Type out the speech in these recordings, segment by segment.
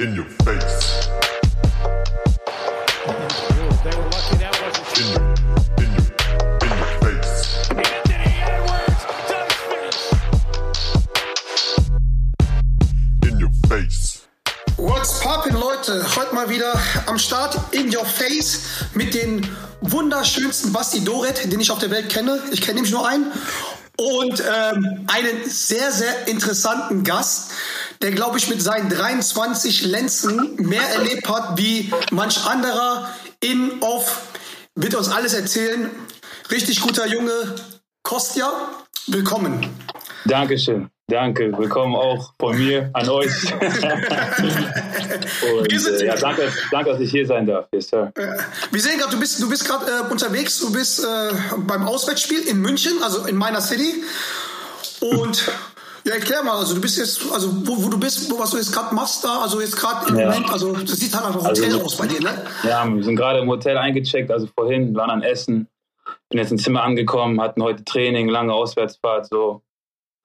In your face. What's poppin', Leute? Heute mal wieder am Start in your face mit den wunderschönsten Basti Doret, den ich auf der Welt kenne. Ich kenne nämlich nur einen. Und ähm, einen sehr, sehr interessanten Gast, der, glaube ich, mit seinen 23 Lenzen mehr erlebt hat wie manch anderer in, off. Wird uns alles erzählen. Richtig guter Junge. Kostja, willkommen. Dankeschön. Danke. Willkommen auch von mir an euch. Und, äh, ja, danke, danke, dass ich hier sein darf. Yes, sir. Wir sehen gerade, du bist, du bist gerade äh, unterwegs, du bist äh, beim Auswärtsspiel in München, also in meiner City. Und ja, erklär mal, also du bist jetzt, also wo, wo du bist, wo, was du jetzt gerade machst da, also jetzt gerade im Ja. Moment, also das sieht halt einem Also- Hotel aus bei dir, ne? Ja, wir sind gerade im Hotel eingecheckt, also vorhin, waren an Essen. Bin jetzt ins Zimmer angekommen, hatten heute Training, lange Auswärtsfahrt so.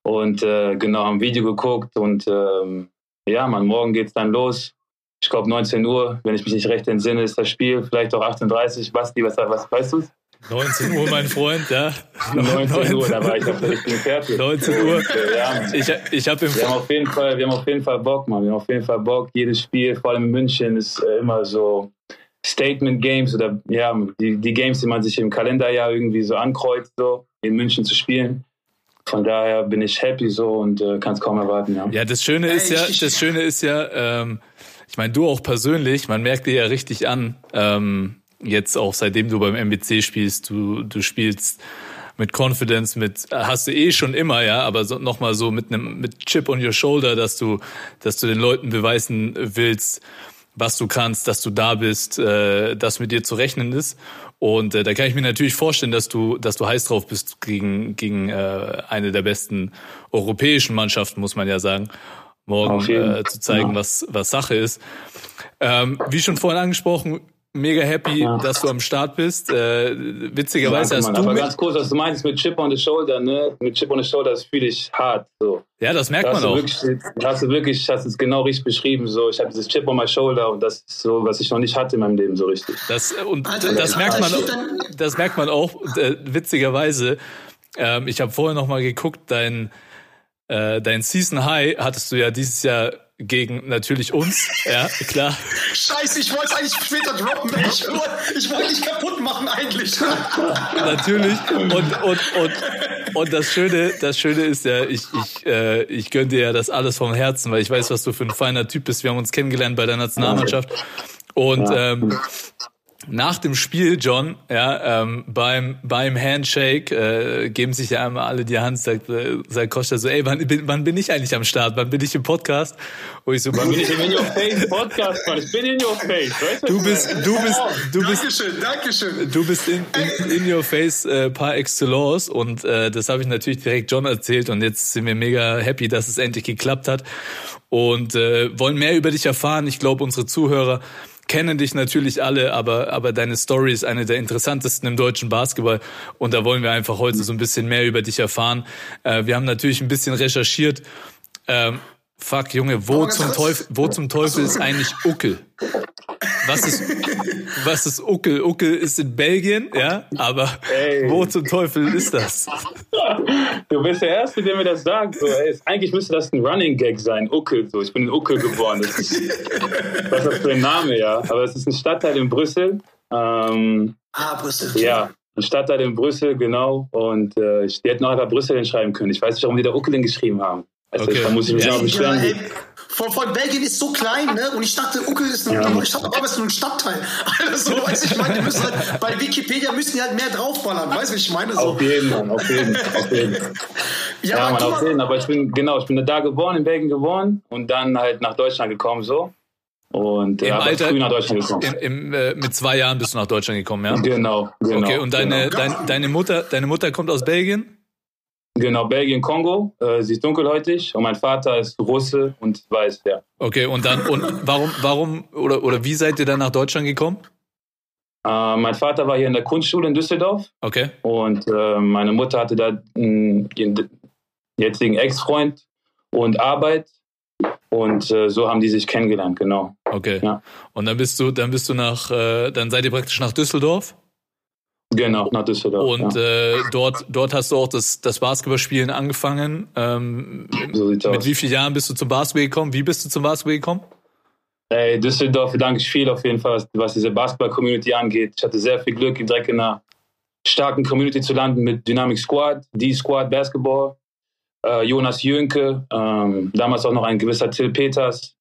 Und äh, genau, haben ein Video geguckt und ähm, ja, man, morgen geht's dann los. Ich glaube 19 Uhr, wenn ich mich nicht recht entsinne, ist das Spiel. Vielleicht auch 38. Basti, was, was weißt du? 19 Uhr, mein Freund, ja. 19 Uhr, da war ich auf der richtigen Fährte. 19 Uhr. Ja, Ich, ich habe im Wir haben auf jeden Fall, wir haben auf jeden Fall Bock, Mann. Wir haben auf jeden Fall Bock. Jedes Spiel, vor allem in München, ist äh, immer so Statement Games oder ja, die, die Games, die man sich im Kalenderjahr irgendwie so ankreuzt, so in München zu spielen. Von daher bin ich happy so und äh, kann es kaum erwarten, ja. Ja, das Schöne ist ja, das Schöne ist ja, ähm, ich meine, du auch persönlich, man merkt dir ja richtig an, ähm, jetzt auch seitdem du beim MBC spielst, du, du spielst mit Confidence, mit hast du eh schon immer, ja, aber so, nochmal so mit einem mit Chip on your shoulder, dass du, dass du den Leuten beweisen willst, was du kannst, dass du da bist, äh, dass mit dir zu rechnen ist. Und äh, da kann ich mir natürlich vorstellen, dass du, dass du heiß drauf bist gegen gegen äh, eine der besten europäischen Mannschaften, muss man ja sagen, morgen äh, zu zeigen, Ja. was was Sache ist. Ähm, wie schon vorhin angesprochen, mega happy, Ja. dass du am Start bist. Äh, witzigerweise Danke, hast Mann. du Aber mit, ganz kurz, was du meinst mit Chip on the Shoulder, ne? Mit Chip on the Shoulder, das fühle ich hart. So. ja, das merkt Da man hast, du auch. wirklich, hast du wirklich, hast es genau richtig beschrieben. So, ich habe dieses Chip on my shoulder und das ist so, was ich noch nicht hatte in meinem Leben so richtig. Das, und Alter, das, Alter, merkt man, dann- das merkt man auch, äh, witzigerweise. Ähm, ich habe vorher noch mal geguckt, dein, äh, dein Season High hattest du ja dieses Jahr gegen natürlich uns, ja, klar. Scheiße, ich wollte es eigentlich später droppen. Ich, wollte- ich wollte dich kaputt machen eigentlich. natürlich. Und, und, und, und das Schöne, das Schöne ist ja, ich, ich, äh, ich gönne dir ja das alles vom Herzen, weil ich weiß, was du für ein feiner Typ bist. Wir haben uns kennengelernt bei der Nationalmannschaft. Und Ja. ähm, nach dem Spiel, John, ja, ähm, beim, beim Handshake, äh, geben sich ja einmal alle die Hand, sagt, äh, sagt Costa so, ey, wann bin, wann bin ich eigentlich am Start? Wann bin ich im Podcast? Und ich so, Wann bin ich im In Your Face Podcast, Mann? Ich bin in Your Face, weißt du bist, du bist, du bist, Dankeschön, Dankeschön. Du bist in, in, in your face äh, par excellence und äh, das habe ich natürlich direkt John erzählt und jetzt sind wir mega happy, dass es endlich geklappt hat und äh, wollen mehr über dich erfahren. Ich glaube, unsere Zuhörer kennen dich natürlich alle, aber aber deine Story ist eine der interessantesten im deutschen Basketball und da wollen wir einfach heute so ein bisschen mehr über dich erfahren. Äh, wir haben natürlich ein bisschen recherchiert. Ähm, fuck, Junge, wo zum Teufel, wo zum Teufel ist eigentlich Uckel? Was ist, was ist Uckel? Uckel ist in Belgien, ja, aber Ey. wo zum Teufel ist das? Du bist der Erste, der mir das sagt. So, ey, eigentlich müsste das ein Running Gag sein, Uckel. So. Ich bin in Uckel geboren. Das ist, was ist das für ein Name, ja? Aber es ist ein Stadtteil in Brüssel. Ähm, Ah, Brüssel. ja, ein Stadtteil in Brüssel, genau. Und äh, ich- die hätten auch einfach Brüssel hinschreiben können. Ich weiß nicht, warum die da Uckel hingeschrieben haben. Also, Okay. Da muss ich mich Ja. Ja, beschweren. ey, von, von Belgien ist so klein, ne? Und ich dachte, Uckel ist nur, Ja. ich dachte, aber es ist nur ein Stadtteil. Also, weißt du, ich meine, die müssen halt, bei Wikipedia müssen die halt mehr draufballern, weißt du, wie ich meine? So. Auf jeden, Mann, auf jeden, auf jeden. Ja, Ja, guck auf jeden. Aber ich bin, genau, ich bin da geboren, in Belgien geboren und dann halt nach Deutschland gekommen, so. Und Im aber Alter- früh nach Deutschland gekommen. Im, im, äh, mit zwei Jahren bist du nach Deutschland gekommen, ja? Genau, genau. Okay, und deine, genau. dein, deine Mutter, deine Mutter kommt aus Belgien? Genau, Belgien, Kongo. Äh, sie ist dunkelhäutig und mein Vater ist Russe und weiß, ja. Okay, und dann, und warum, warum, oder, oder wie seid ihr dann nach Deutschland gekommen? Äh, mein Vater war hier in der Kunstschule in Düsseldorf Okay, und äh, meine Mutter hatte da ihren jetzigen Ex-Freund und Arbeit. Und äh, so haben die sich kennengelernt, genau. Okay. Ja. Und dann bist du, dann bist du nach, äh, dann seid ihr praktisch nach Düsseldorf. Genau, nach Düsseldorf. Und ja. äh, dort, dort hast du auch das, das Basketballspielen angefangen. Ähm, so sieht's mit aus. wie vielen Jahren bist du zum Basketball gekommen? Wie bist du zum Basketball gekommen? Ey, Düsseldorf bedanke ich viel auf jeden Fall, was, was diese Basketball-Community angeht. Ich hatte sehr viel Glück, direkt in einer starken Community zu landen mit Dynamic Squad, D-Squad Basketball, äh, Jonas Jönke, ähm, damals auch noch ein gewisser Till Peters,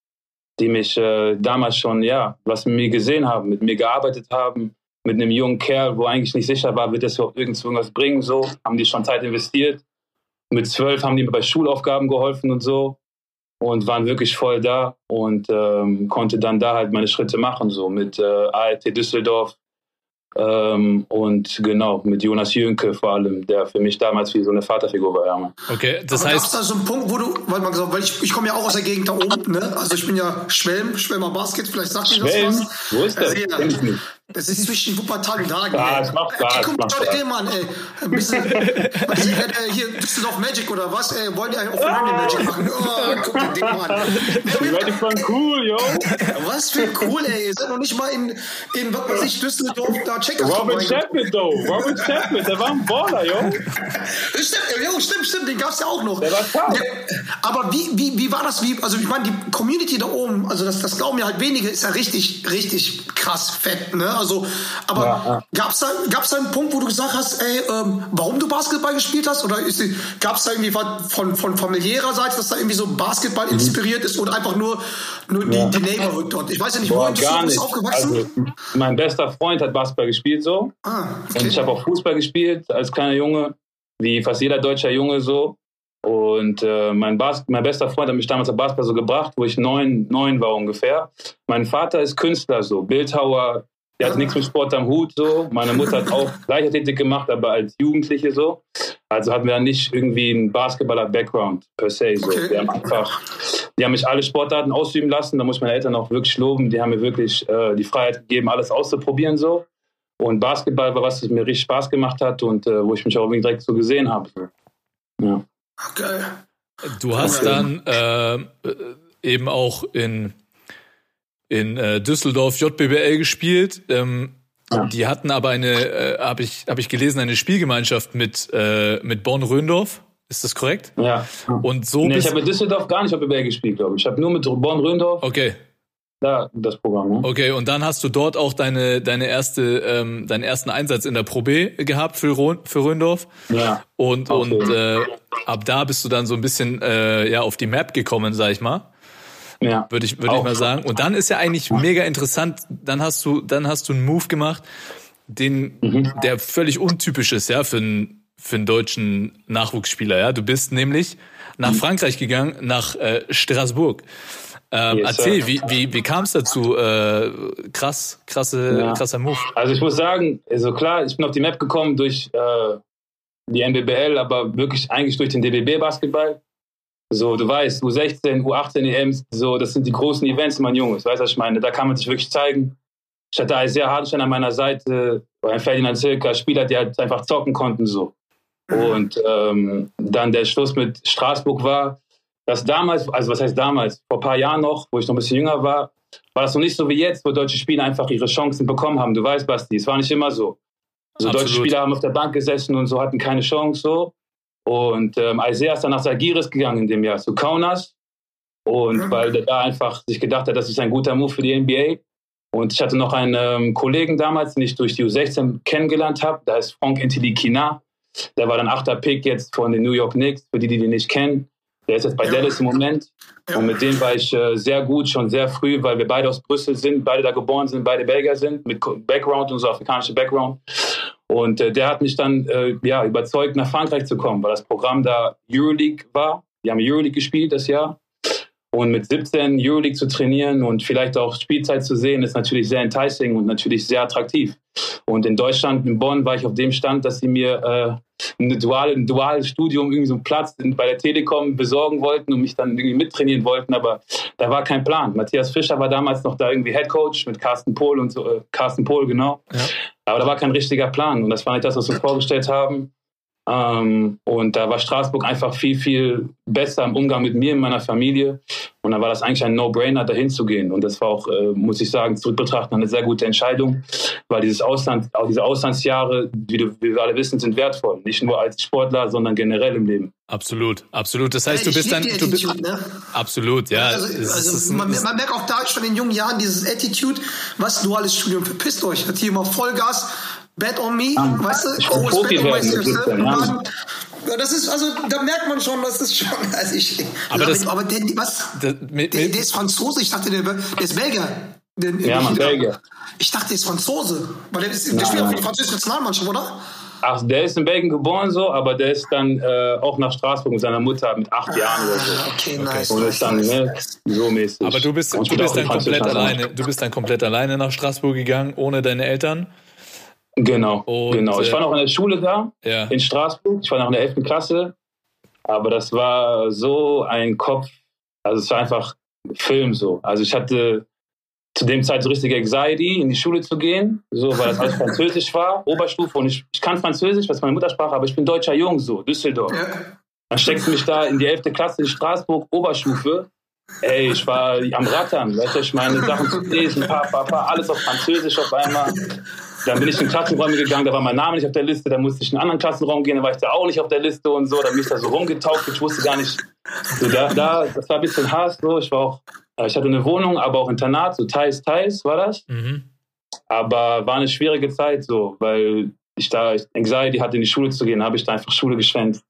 die mich äh, damals schon, ja, was mit mir gesehen haben, mit mir gearbeitet haben, mit einem jungen Kerl, wo eigentlich nicht sicher war, wird das überhaupt irgendwo irgendwas bringen, so, haben die schon Zeit investiert. Mit zwölf haben die mir bei Schulaufgaben geholfen und so und waren wirklich voll da und ähm, konnte dann da halt meine Schritte machen, so mit äh, ART Düsseldorf ähm, und genau mit Jonas Jünke vor allem, der für mich damals wie so eine Vaterfigur war. Ja. Okay, das Aber heißt, da so einen Punkt, wo du, weil man gesagt, weil ich, ich komme ja auch aus der Gegend da oben, ne? Also ich bin ja Schwelm, Schwelmer Basket, vielleicht sagt ihr das Schwelm? was. Wo ist das? Also, ja, Kenn ich nicht. Das ist zwischen Wuppertal und Hagen. Ja, es macht Ey, guck mal, macht schau dir Spaß. den Mann, ey. Ein bisschen, was äh, hier Düsseldorf Magic oder was? Ey, wollen die auf Orlando Magic machen? Oh, guck dir den Mann. Die Leute von cool, yo. Was für cool, ey. Ihr seid noch nicht mal in, in was weiß ich, Düsseldorf, da Checkers Robin. Shepard, though. Robin Shepard, der war ein Baller, yo. Stimmt, äh, jo, stimmt, stimmt, den gab's ja auch noch. Der war tough. Ja, aber wie, wie, wie war das? Wie, also ich meine, die Community da oben, also das, das glauben ja halt wenige, ist ja richtig, richtig krass fett, ne? Also, aber Ja, ja. gab's da, gab's da einen Punkt, wo du gesagt hast, ey, ähm, warum du Basketball gespielt hast? Oder ist, die- gab's da irgendwie was von, von familiärer Seite, dass da irgendwie so Basketball inspiriert ist oder einfach nur, nur die, Mhm. Ja. die Neighborhood dort? Ich weiß ja nicht, wo Boah, in gar Düsseldorf bist du aufgewachsen? Also, mein bester Freund hat Basketball gespielt, so. ah, Und ich habe auch Fußball gespielt als kleiner Junge, wie fast jeder deutscher Junge so. Und äh, mein, Bas mein bester Freund hat mich damals auf Basketball so gebracht, wo ich neun, neun war ungefähr. Mein Vater ist Künstler so, Bildhauer, der hat nichts mit Sport am Hut so. Meine Mutter hat auch Leichtathletik gemacht, aber als Jugendliche so. Also hatten wir dann nicht irgendwie einen Basketballer-Background per se so. Okay. Wir haben einfach, die haben mich alle Sportarten ausüben lassen. Da muss ich meine Eltern auch wirklich loben. Die haben mir wirklich äh, die Freiheit gegeben, alles auszuprobieren so. Und Basketball war was, das mir richtig Spaß gemacht hat und äh, wo ich mich auch irgendwie direkt so gesehen habe. Ja. Geil. du hast dann äh, äh, eben auch in, in äh, Düsseldorf JBBL gespielt. Ähm, Ja. Die hatten aber eine, äh, habe ich, hab ich gelesen, eine Spielgemeinschaft mit, äh, mit Bonn-Röndorf. Ist das korrekt? ja. Und so Nee, ich habe mit Düsseldorf gar nicht auf BBL gespielt, glaube ich. Ich habe nur mit Bonn-Röndorf Okay, da das Programm. Ne? okay. Und dann hast du dort auch deine, deine erste, ähm, deinen ersten Einsatz in der Pro B gehabt für, für Röndorf. Ja. Und, Okay. und äh, ab da bist du dann so ein bisschen äh, ja, auf die Map gekommen, sag ich mal. Ja. Würde ich, würde ich mal sagen. Und dann ist ja eigentlich mega interessant, dann hast du, dann hast du einen Move gemacht, den, Mhm. der völlig untypisch ist, ja, für einen, für einen deutschen Nachwuchsspieler, ja. Du bist nämlich nach Frankreich gegangen, nach äh, Straßburg. Ähm, Mhm. Yes, erzähl, wie, wie, wie kam es dazu? Äh, krass, krasse, Ja. krasser Move. Also ich muss sagen, also klar, ich bin auf die Map gekommen durch äh, die NBBL, aber wirklich eigentlich durch den DBB-Basketball. So, du weißt, U16, U18 EMs, so, das sind die großen Events, mein Junge. Weißt du, was ich meine? Da kann man sich wirklich zeigen. Ich hatte einen sehr Hartstein an meiner Seite, ein Ferdinand Zilka, Spieler, die halt einfach zocken konnten, so. Und ähm, dann der Schluss mit Straßburg war, dass damals, also was heißt damals, vor ein paar Jahren noch, wo ich noch ein bisschen jünger war, war das noch nicht so wie jetzt, wo deutsche Spieler einfach ihre Chancen bekommen haben. Du weißt, Basti, es war nicht immer so. So deutsche Absolut. Spieler haben auf der Bank gesessen und so hatten keine Chance so. Und ähm, Isaiah ist dann nach Sagiris gegangen in dem Jahr zu Kaunas. Und weil der da einfach sich gedacht hat, das ist ein guter Move für die NBA. Und ich hatte noch einen ähm, Kollegen damals, den ich durch die U16 kennengelernt habe. Da ist Frank Intilikina. Der war dann achter Pick jetzt von den New York Knicks, für die, die den nicht kennen. Der ist jetzt bei Ja. Dallas im Moment. Ja. Und mit dem war ich äh, sehr gut, schon sehr früh, weil wir beide aus Brüssel sind, beide da geboren sind, beide Belgier sind, mit Background und so afrikanische Background. Und äh, der hat mich dann äh, ja, überzeugt, nach Frankreich zu kommen, weil das Programm da Euroleague war. Die haben Euroleague gespielt das Jahr. Und mit 17 Euroleague zu trainieren und vielleicht auch Spielzeit zu sehen, ist natürlich sehr enticing und natürlich sehr attraktiv. Und in Deutschland, in Bonn, war ich auf dem Stand, dass sie mir äh, ein, duale, ein duales Studium, irgendwie so einen Platz bei der Telekom besorgen wollten und mich dann irgendwie mittrainieren wollten. Aber da war kein Plan. Matthias Fischer war damals noch da irgendwie Head Coach mit Carsten Pohl und so, äh, Carsten Pohl, genau. Ja. Aber da war kein richtiger Plan. Und das war nicht das, was wir uns vorgestellt haben. Ähm, und da war Straßburg einfach viel, viel besser im Umgang mit mir und meiner Familie. Und dann war das eigentlich ein No-Brainer, dahin zu gehen. Und das war auch, äh, muss ich sagen, zurückbetrachten, eine sehr gute Entscheidung, weil dieses Ausland, auch diese Auslandsjahre, wie, du, wie wir alle wissen, sind wertvoll. Nicht nur als Sportler, sondern generell im Leben. Absolut, absolut. Das heißt, du Ich bist dann, du bist, ne? absolut, ja. Also, also man, man merkt auch da schon in jungen Jahren dieses Attitude, was duales Studium, verpisst euch, hat hier immer Vollgas, bad on me, weißt du, ich will always Profi bad on myself, 17 und Jahren. dann- ja, das ist, also, da merkt man schon, das ist schon, also ich, Aber das- aber der, was, Das- mit- der, der ist Franzose, ich dachte, der, der ist Belgier. Der, Ja, Mann, Belgier. Ich dachte, der ist Franzose, weil der, ist, der spielt auch für die französische Nationalmannschaft, oder? Ach, der ist in Belgien geboren so, aber der ist dann äh, auch nach Straßburg mit seiner Mutter mit acht Jahren oder so. Ah, Okay, nice, Und ist dann nice. ne, so mäßig. aber du bist, du bist dann komplett alleine, du bist dann komplett alleine nach Straßburg gegangen, ohne deine Eltern. Genau, Und, genau. Ich äh, war noch in der Schule da, Ja. in Straßburg. Ich war noch in der 11. Klasse. Aber das war so ein Kopf, also es war einfach Film so. Also ich hatte zu dem Zeit so richtige Anxiety, in die Schule zu gehen, so, weil das alles Französisch war, Oberstufe. Und ich, ich kann Französisch, ist meine Muttersprache, aber ich bin deutscher Jung, so, Düsseldorf. Ja. Dann steckst du mich da in die 11. Klasse in Straßburg, Oberstufe. Ey, ich war am Rattern, weißt du, ich meine Sachen zu lesen, pa, pa, pa, alles auf Französisch auf einmal. Dann bin ich in Klassenräume gegangen, da war mein Name nicht auf der Liste, dann musste ich in einen anderen Klassenraum gehen, da war ich da auch nicht auf der Liste und so, dann bin ich da so rumgetaucht, ich wusste gar nicht, so da, da, das war ein bisschen Hass, so, ich war auch, äh, ich hatte eine Wohnung, aber auch Internat, so teils, teils war das, Mhm. aber war eine schwierige Zeit so, weil ich da Anxiety hatte, in die Schule zu gehen, habe ich da einfach Schule geschwänzt.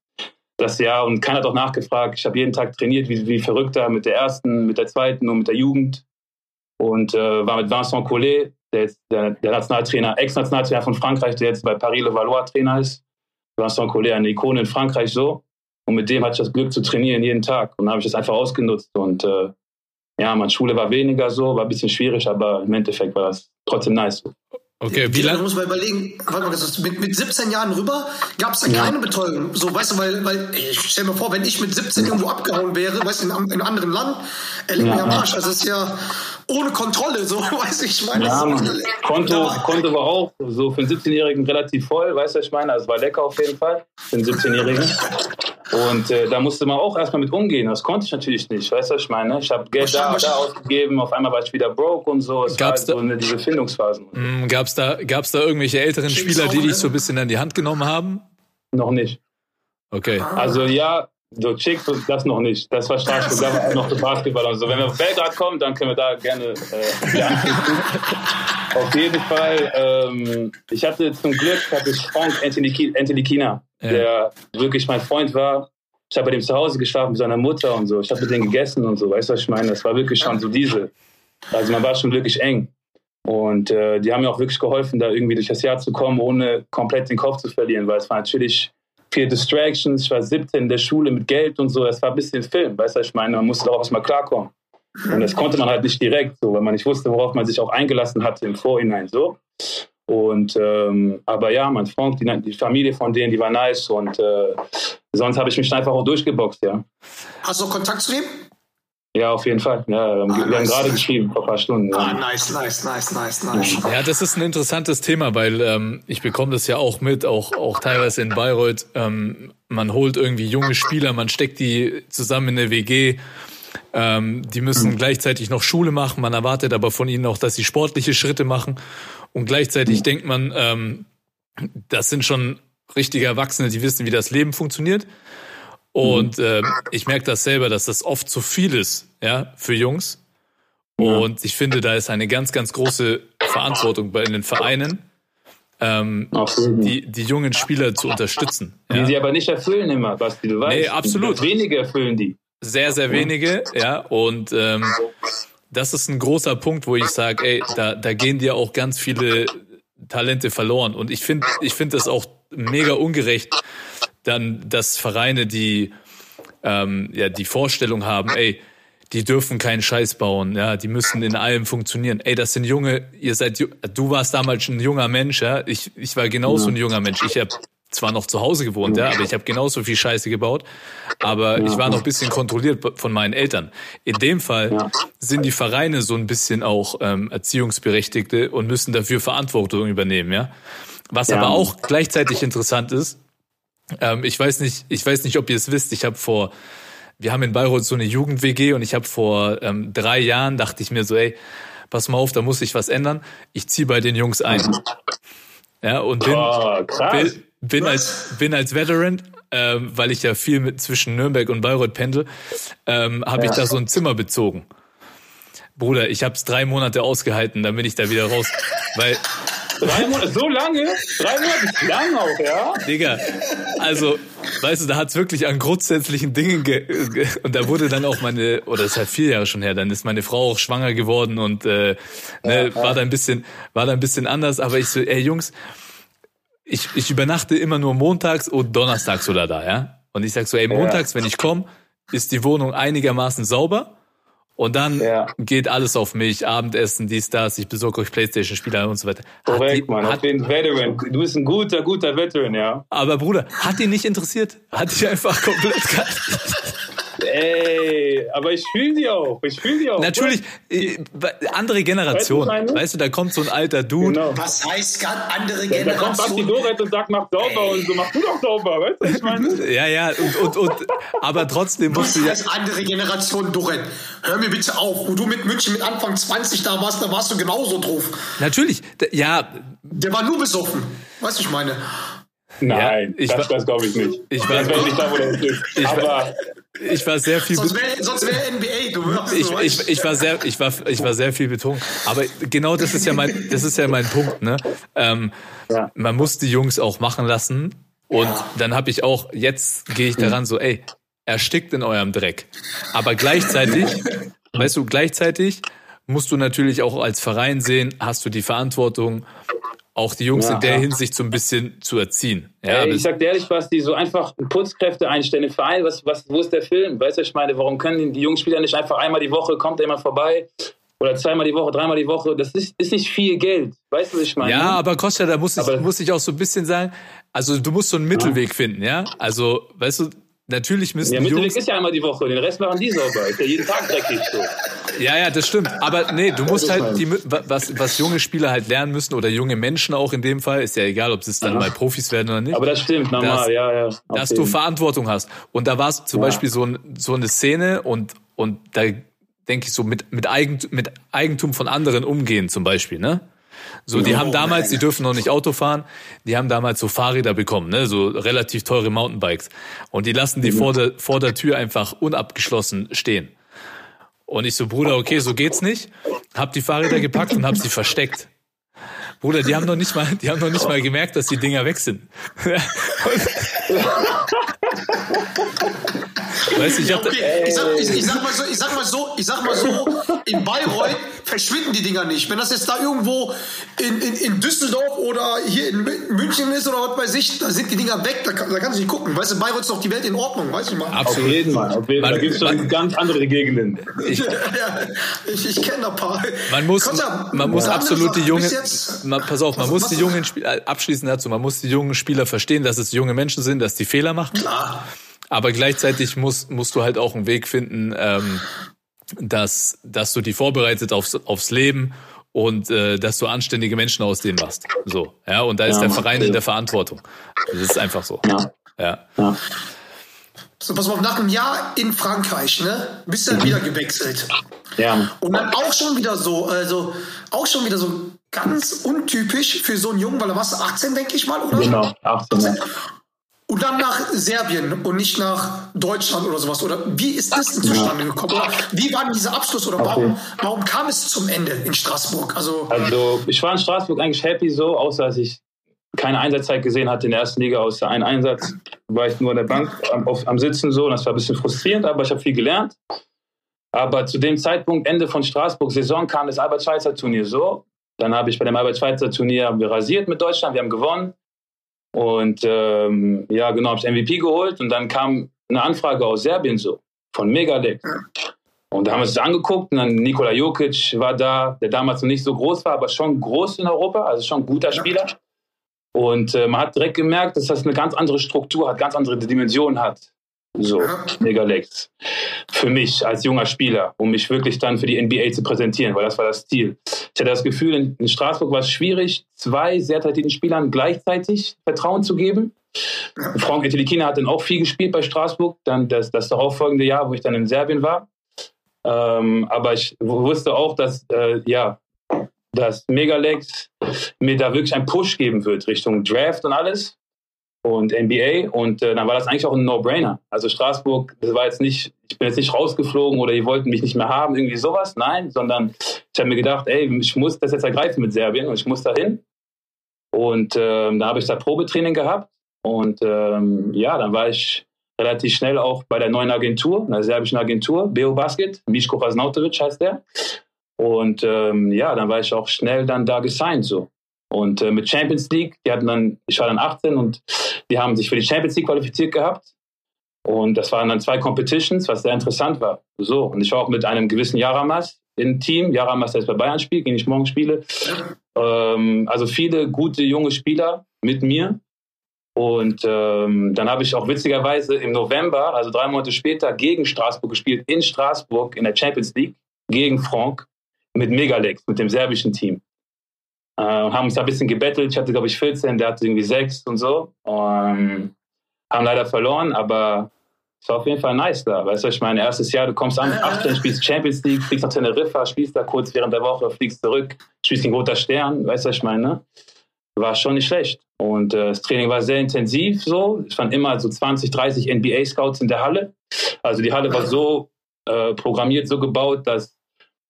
Das Jahr und keiner hat auch nachgefragt. Ich habe jeden Tag trainiert, wie, wie verrückter, mit der ersten, mit der zweiten und mit der Jugend. Und äh, war mit Vincent Collet, der, jetzt, der, der Nationaltrainer, Ex-Nationaltrainer von Frankreich, der jetzt bei Paris Le Valois Trainer ist. Vincent Collet, eine Ikone in Frankreich so. Und mit dem hatte ich das Glück zu trainieren jeden Tag. Und dann habe ich das einfach ausgenutzt. Und äh, ja, meine Schule war weniger so, war ein bisschen schwierig, aber im Endeffekt war das trotzdem nice. Okay, wie lange muss man überlegen, warte mal, mit, mit 17 Jahren rüber gab es da Ja. keine Betäubung. So, weißt du, weil, weil ich stell mir vor, wenn ich mit 17 irgendwo abgehauen wäre, weißt du, in, einem- in einem anderen Land, er liegt Ja, mir am. Arsch. Das ist ja ohne Kontrolle, so, weißt du, ich meine. Ja, Konto, war- Konto war auch so für einen 17-Jährigen relativ voll, weißt du, ich meine? Also es war lecker auf jeden Fall für einen 17-Jährigen. Und äh, da musste man auch erstmal mit umgehen. Das konnte ich natürlich nicht, weißt du, was ich meine? Ich habe Geld da, da ausgegeben, auf einmal war ich wieder broke und so. Es Gab's war da- halt so eine, diese Findungsphasen. Hm, Gab's da, gab's da irgendwelche älteren Klingt Spieler, die dich so ein bisschen an die Hand genommen haben? Noch nicht. Okay. Also ja, so Chicks, das noch nicht. Das war Straßburg, da war noch so Basketball und so. Wenn wir auf Belgrad kommen, dann können wir da gerne äh. Auf jeden Fall, ähm, ich hatte zum Glück, hatte ich Frank Ja. Der wirklich mein Freund war. Ich habe bei dem zu Hause geschlafen mit seiner Mutter und so. Ich habe mit denen gegessen und so. Weißt du, was ich meine? Das war wirklich schon so diese. Also man war schon wirklich eng. Und äh, die haben mir auch wirklich geholfen, da irgendwie durch das Jahr zu kommen, ohne komplett den Kopf zu verlieren, weil es war natürlich viele Distractions. Ich war 17 in der Schule mit Geld und so. Es war ein bisschen Film, weißt du, was ich meine? Man musste darauf erstmal klarkommen. Und das konnte man halt nicht direkt so, weil man nicht wusste, worauf man sich auch eingelassen hatte im Vorhinein so. Und ähm, aber ja, mein Freund, die, die Familie von denen, die war nice und äh, sonst habe ich mich einfach auch durchgeboxt, ja. Hast du noch Kontakt zu dem? Ja, auf jeden Fall. Ja, wir haben, Ah, wir haben nice. gerade geschrieben vor ein paar Stunden. Ah, Ja. nice, nice, nice, nice, nice. Ja, das ist ein interessantes Thema, weil ähm, ich bekomme das ja auch mit, auch, auch teilweise in Bayreuth. Ähm, man holt irgendwie junge Spieler, man steckt die zusammen in eine WG. Ähm, die müssen gleichzeitig noch Schule machen. Man erwartet aber von ihnen auch, dass sie sportliche Schritte machen. Und gleichzeitig denkt man, ähm, das sind schon richtige Erwachsene, die wissen, wie das Leben funktioniert. Und äh, ich merke das selber, dass das oft zu viel ist, ja, für Jungs. Und ich finde, da ist eine ganz, ganz große Verantwortung bei den Vereinen, ähm, die, die jungen Spieler zu unterstützen. Die Ja. sie aber nicht erfüllen immer, Basti, du weißt. Nee, absolut. Wenige erfüllen die. Sehr, sehr wenige, ja. Und ähm, das ist ein großer Punkt, wo ich sage, ey, da, da gehen dir auch ganz viele Talente verloren. Und ich finde, ich finde das auch mega ungerecht, dann, dass Vereine, die ähm, ja die Vorstellung haben, ey, die dürfen keinen Scheiß bauen, ja, die müssen in allem funktionieren. Ey, das sind junge, ihr seid, du warst damals schon ein junger Mensch, ja, ich, ich war genauso ein junger Mensch. Ich habe zwar noch zu Hause gewohnt, ja, aber ich habe genauso viel Scheiße gebaut, aber ich war noch ein bisschen kontrolliert von meinen Eltern. In dem Fall Ja. sind die Vereine so ein bisschen auch ähm, Erziehungsberechtigte und müssen dafür Verantwortung übernehmen, ja. Was Ja. aber auch gleichzeitig interessant ist, Ähm, ich weiß nicht, ich weiß nicht, ob ihr es wisst. Ich habe vor, wir haben in Bayreuth so eine Jugend-WG und ich habe vor ähm, drei Jahren dachte ich mir so, ey, pass mal auf, da muss sich was ändern. Ich ziehe bei den Jungs ein. Ja, und bin, Oh, krass. bin, bin als bin als Veteran, ähm, weil ich ja viel mit zwischen Nürnberg und Bayreuth pendel, ähm, habe ich da so ein Zimmer bezogen. Bruder, ich habe es drei Monate ausgehalten, dann bin ich da wieder raus, weil Drei Monate, so lange? Drei Monate ist lang auch, ja? Digga, also, weißt du, da hat's wirklich an grundsätzlichen Dingen ge und da wurde dann auch meine, oder das ist halt vier Jahre schon her, dann ist meine Frau auch schwanger geworden und äh, ne, war da ein bisschen, war da ein bisschen anders, aber ich so, ey Jungs, ich, ich übernachte immer nur montags und donnerstags oder da, ja? Und ich sag so, ey, montags, wenn ich komme, ist die Wohnung einigermaßen sauber. Und dann Ja. geht alles auf mich, Abendessen, dies, das, ich besorge euch Playstation-Spieler und so weiter. Korrekt, Mann. hat- jeden Veteran. Du bist ein guter, guter Veteran, ja. aber Bruder, hat ihn nicht interessiert? Hat dich einfach komplett. Ey, aber ich fühle die auch. Ich fühle die auch. Natürlich, äh, andere Generation. Weißt du? Weißt du, da kommt so ein alter Dude. Genau. Was heißt ganz andere Da kommt Basti Generation? Doret und sagt, mach sauber und so, mach du doch sauber, weißt du, was ich meine? Ja, ja, und, und, und, aber trotzdem musst du ja, heißt andere Generation, Doret? Hör mir bitte auf. Wo du mit München mit Anfang 20 da warst, da warst du genauso drauf. natürlich, ja, Der war nur besoffen. Weißt du, ich meine? Nein, ich das, das glaube ich nicht. ich das war- wäre nicht da, wo der ist. Ich war- Aber ich war sehr viel, Sonst wäre wär NBA, du hörst ich, so, ich, ich war sehr, ich war, ich war sehr viel betrunken. Aber genau das ist ja mein, das ist ja mein Punkt, ne? Ähm, Ja. Man muss die Jungs auch machen lassen. Und dann habe ich auch, jetzt gehe ich daran so, ey, erstickt in eurem Dreck. Aber gleichzeitig, weißt du, gleichzeitig musst du natürlich auch als Verein sehen, hast du die Verantwortung, auch die Jungs Ja, in der ja. Hinsicht so ein bisschen zu erziehen. Ja, Ey, ich sag dir ehrlich, was die so einfach Putzkräfte einstellen im Verein, was, was, wo ist der Film? Weißt du, ich meine, warum können die jungen Spieler nicht einfach einmal die Woche, kommt er immer vorbei? Oder zweimal die Woche, dreimal die Woche? Das ist, ist nicht viel Geld. Weißt du, was ich meine? Ja, aber Kostja, da muss ich, Aber- muss ich auch so ein bisschen sagen, also du musst so einen Mittelweg finden, ja? Also, weißt du, natürlich müssen Der die Jungs, ist ja einmal die Woche, den Rest machen die sauber. Ist ja jeden Tag dreckig so. ja, ja, das stimmt, aber nee, du musst halt die, was, was junge Spieler halt lernen müssen oder junge Menschen auch in dem Fall, ist ja egal, ob sie es dann mal Profis werden oder nicht. Aber das stimmt, normal, Das- ja, ja. dass du. Verantwortung hast. Und da war es zum Ja. Beispiel so, ein, so eine Szene und, und da denke ich so mit, mit, Eigentum, mit Eigentum von anderen umgehen zum Beispiel, ne? So, die haben damals, die dürfen noch nicht Auto fahren, die haben damals so Fahrräder bekommen, ne? so relativ teure Mountainbikes. Und die lassen die vor der, vor der Tür einfach unabgeschlossen stehen. Und ich so, Bruder, okay, so geht's nicht. Hab die Fahrräder gepackt und hab sie versteckt. Bruder, die haben noch nicht mal, die haben noch nicht mal gemerkt, dass die Dinger weg sind. weißt du, ich Okay, ich sag, ich, ich, sag mal so, ich sag mal so, ich sag mal so, in Bayreuth verschwinden die Dinger nicht. Wenn das jetzt da irgendwo in, in, in Düsseldorf oder hier in Mü- München ist oder was bei sich, da sind die Dinger weg, da, kann- da kannst du nicht gucken. Weißt du, Bayreuth ist doch die Welt in Ordnung, weißt du mal. Auf absolut. jeden Fall, auf jeden Fall. Da gibt es schon ganz andere Gegenden. Ich, ja, ich ich kenne da ein paar. man muss, Konter, man muss absolut die jungen, man, pass auf, man Was- muss was- die jungen Spieler, abschließend dazu, man muss die jungen Spieler verstehen, dass es junge Menschen sind, dass die Fehler machen. Ah, Aber gleichzeitig musst, musst du halt auch einen Weg finden, ähm, dass, dass du die vorbereitet aufs, aufs Leben und äh, dass du anständige Menschen aus denen machst. So, ja, und da ist Ja, der. Verein in der Verantwortung. Das ist einfach so. Ja. Ja. Ja. so, pass mal, auf, nach einem Jahr in Frankreich, ne, bist du dann wieder gewechselt. ja. Und dann auch schon wieder so, also auch schon wieder so ganz untypisch für so einen Jungen, weil da warst du 18, denke ich mal, oder? Genau, 18. Und dann nach Serbien und nicht nach Deutschland oder sowas. Oder wie ist das denn zustande gekommen? Oder wie war denn dieser Abschluss? Oder warum, warum kam es zum Ende in Straßburg? Also, Also, ich war in Straßburg eigentlich happy so, außer dass ich keine Einsatzzeit gesehen hatte in der ersten Liga, außer einen Einsatz. War ich nur an der Bank am, auf, am Sitzen so und das war ein bisschen frustrierend, aber ich habe viel gelernt. Aber zu dem Zeitpunkt, Ende von Straßburg-Saison, kam das Albert-Schweitzer-Turnier so. Dann habe ich bei dem Albert-Schweitzer-Turnier haben wir rasiert mit Deutschland, wir haben gewonnen. Und ähm, ja, genau, habe ich MVP geholt und dann kam eine Anfrage aus Serbien so, von Megadec. Und da haben wir uns das angeguckt und dann Nikola Jokic war da, der damals noch nicht so groß war, aber schon groß in Europa, also schon ein guter Spieler. Und äh, man hat direkt gemerkt, dass das eine ganz andere Struktur hat, ganz andere Dimensionen hat. So, Megalex. Für mich als junger Spieler, um mich wirklich dann für die NBA zu präsentieren, weil das war das Ziel. Ich hatte das Gefühl, in, in Straßburg war es schwierig, zwei sehr talentierten Spielern gleichzeitig Vertrauen zu geben. Frank Etilikina hat dann auch viel gespielt bei Straßburg, dann das, das darauffolgende Jahr, wo ich dann in Serbien war. Ähm, aber ich wusste auch, dass, äh, ja, dass Megalex mir da wirklich einen Push geben wird Richtung Draft und alles und NBA. Und äh, dann war das eigentlich auch ein No-Brainer. Also Straßburg, das war jetzt nicht, ich bin jetzt nicht rausgeflogen oder die wollten mich nicht mehr haben, irgendwie sowas. Nein, sondern ich habe mir gedacht, ey, ich muss das jetzt ergreifen mit Serbien und ich muss da hin. Und ähm, da habe ich da Probetraining gehabt. Und ähm, ja, dann war ich relativ schnell auch bei der neuen Agentur, einer serbischen Agentur, Beo Basket, Miško Raznautovic heißt der. Und ähm, ja, dann war ich auch schnell dann da gesigned so. Und äh, mit Champions League, die hatten dann, ich war dann 18 und die haben sich für die Champions League qualifiziert gehabt. Und das waren dann zwei Competitions, was sehr interessant war. So, und ich war auch mit einem gewissen Jaramas im Team. Jaramas, der jetzt bei Bayern spielt, gegen ich morgen spiele. Ähm, also viele gute junge Spieler mit mir. Und ähm, dann habe ich auch witzigerweise im November, also drei Monate später, gegen Straßburg gespielt, in Straßburg in der Champions League, gegen Frank, mit Megalex, mit dem serbischen Team. Äh, haben uns da ein bisschen gebettelt. Ich hatte, glaube ich, 14, der hatte irgendwie 6 und so. Ähm, haben leider verloren, aber es war auf jeden Fall nice da. Weißt du, ich meine, erstes Jahr, du kommst an, 18, spielst Champions League, fliegst nach Teneriffa, spielst da kurz während der Woche, fliegst zurück, spielst gegen Roter Stern, weißt du, ich meine, war schon nicht schlecht. Und äh, das Training war sehr intensiv so. Es waren immer so 20, 30 NBA-Scouts in der Halle. Also die Halle war so äh, programmiert, so gebaut, dass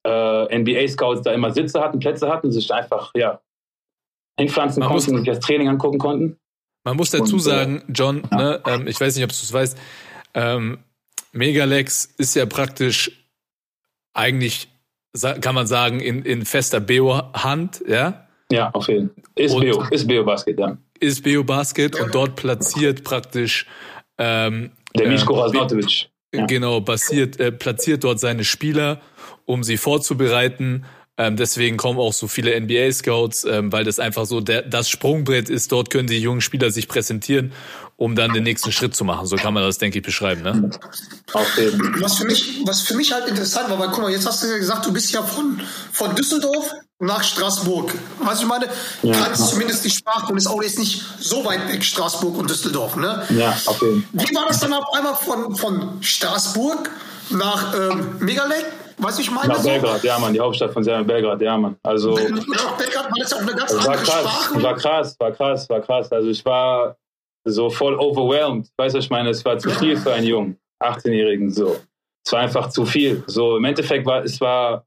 äh, NBA-Scouts da immer Sitze hatten, Plätze hatten, sich einfach ja, hinpflanzen Man muss- konnten und sich das Training angucken konnten. Man muss dazu Und, äh, sagen, John, ne, ähm, ich weiß nicht, ob du es weißt, ähm, Megalex ist ja praktisch eigentlich, kann man sagen, in, in fester Beo-Hand, ja, Ja, auf jeden Fall. Ist Und- Beo, ist Beo Basket, ja. ist Beo Basket und dort platziert praktisch ähm, Der äh, Miško Raznautovic. Ja. Genau, basiert, äh, platziert dort seine Spieler, um sie vorzubereiten. Ähm, deswegen kommen auch so viele NBA-Scouts, ähm, weil das einfach so der, das Sprungbrett ist. Dort können die jungen Spieler sich präsentieren, um dann den nächsten Schritt zu machen. So kann man das, denke ich, beschreiben. Ne? Auf jeden Fall. Was für mich, was für mich halt interessant war, weil guck mal, jetzt hast du ja gesagt, du bist ja von, von Düsseldorf nach Straßburg. Was ich meine, Ja. kannst zumindest die Sprache und ist auch jetzt nicht so weit weg, Straßburg und Düsseldorf, ne? Ja, auf jeden. Wie war das dann auf einmal von, von Straßburg nach ähm, Megalek? Was ich meine? Nach so? Belgrad, ja, Mann, die Hauptstadt von Serbien, Belgrad, ja, Mann. Also, Nach Belgrad war das ja auch eine ganz das war andere krass, Sprache. war krass, war krass, war krass. Also, ich war so voll overwhelmed. Weißt du, was ich meine, es war zu viel für einen Jungen, 18-Jährigen, so. Es war einfach zu viel. So, im Endeffekt war, es war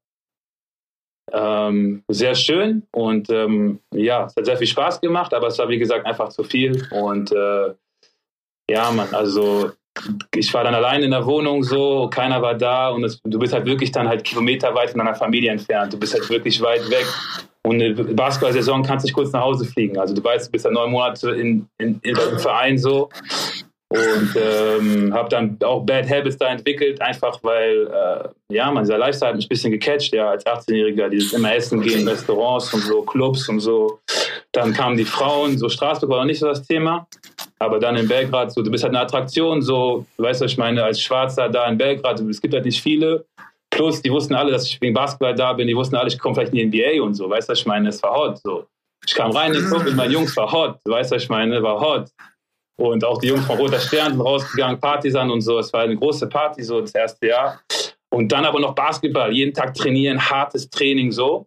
ähm, sehr schön und ähm, ja, es hat sehr viel Spaß gemacht, aber es war, wie gesagt, einfach zu viel und äh, ja, Mann, also ich war dann allein in der Wohnung so, keiner war da und es, du bist halt wirklich dann halt kilometerweit von deiner Familie entfernt. Du bist halt wirklich weit weg. Und eine Basketball-Saison kannst nicht kurz nach Hause fliegen. Also du weißt, du bist ja neun Monate in, in, in einem Verein so. Und ähm, habe dann auch Bad Habits da entwickelt, einfach weil, äh, ja, man, dieser Lifestyle hat mich ein bisschen gecatcht, ja, als 18-Jähriger, dieses immer essen gehen, Restaurants und so, Clubs und so. Dann kamen die Frauen, so Straßburg war noch nicht so das Thema. Aber dann in Belgrad, so, du bist halt eine Attraktion, so, du weißt, was ich meine, als Schwarzer da in Belgrad, es gibt halt nicht viele. Plus, die wussten alle, dass ich wegen Basketball da bin, die wussten alle, ich komme vielleicht in die NBA und so, weißt du, was ich meine, es war hot, so. Ich kam rein in den Club mit meinen Jungs, war hot, weißt du, was ich meine, war hot. Und auch die Jungs von Roter Stern sind rausgegangen, Partisan und so, es war eine große Party, so, das erste Jahr. Und dann aber noch Basketball, jeden Tag trainieren, hartes Training, so.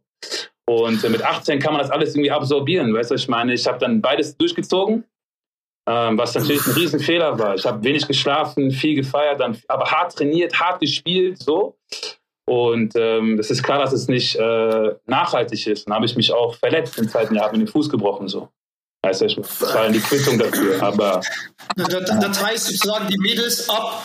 Und äh, mit 18 kann man das alles irgendwie absorbieren, weißt du, ich meine, ich habe dann beides durchgezogen ähm, was natürlich ein Riesenfehler war. Ich habe wenig geschlafen, viel gefeiert, dann, aber hart trainiert, hart gespielt, so. Und ähm, es ist klar, dass es nicht äh, nachhaltig ist. Dann habe ich mich auch verletzt im zweiten Jahr, habe mir den Fuß gebrochen, so. Du, das war dann die Quittung dafür. Aber Das, heißt sozusagen, die Mädels ab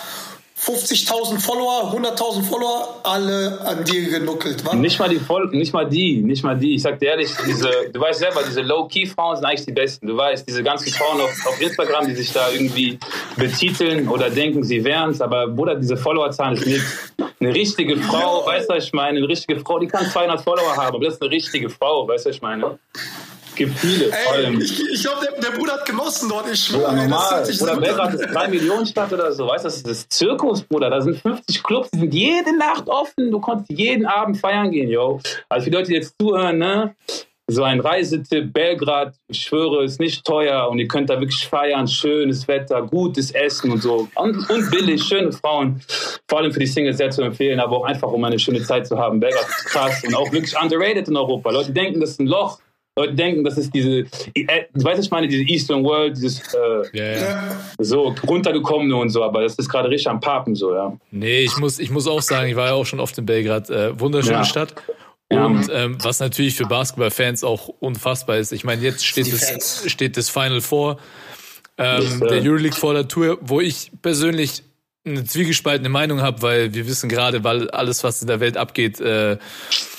50.000 Follower, 100.000 Follower, alle an dir genuckelt. wa? nicht mal die nicht mal die, nicht mal die. Ich sag dir ehrlich, diese, du weißt selber, diese Low-Key-Frauen sind eigentlich die besten. Du weißt, diese ganzen Frauen auf, auf Instagram, die sich da irgendwie betiteln oder denken, sie wären's, aber Bruder, diese Followerzahlen ist nichts. Eine richtige Frau, weißt du, was ich meine, eine richtige Frau, die kann 200 Follower haben, aber das ist eine richtige Frau, weißt du, was ich meine. Gibt viele, vor Ey, allem. ich, ich glaube, der, der Bruder hat genossen dort. Ich schwöre, ey, das normal. sich Bruder, Belgrad ist 3 Millionen Stadt oder so. Weißt du, das ist das Zirkus, Bruder. Da sind 50 Clubs, die sind jede Nacht offen. Du konntest jeden Abend feiern gehen, yo. Also für die Leute, die jetzt zuhören, ne? so ein Reisetipp, Belgrad, ich schwöre, ist nicht teuer und ihr könnt da wirklich feiern, schönes Wetter, gutes Essen und so. Und, und billig, schöne Frauen. Vor allem für die Singles sehr zu empfehlen, aber auch einfach, um eine schöne Zeit zu haben. Belgrad ist krass und auch wirklich underrated in Europa. Leute denken, das ist ein Loch. Leute denken, das ist diese, äh, du weißt, ich meine, diese Eastern World, dieses äh, ja. so runtergekommene und so, aber das ist gerade richtig am Papen so, ja. Nee, ich muss, ich muss auch sagen, ich war ja auch schon oft in Belgrad. Äh, wunderschöne Ja. Stadt. Und ähm, was natürlich für Basketballfans auch unfassbar ist. Ich meine, jetzt steht das, steht das Final Four ähm, Das, äh, der Euroleague vor der Tour, wo ich persönlich eine zwiegespaltene Meinung habe, weil wir wissen gerade, weil alles, was in der Welt abgeht, äh,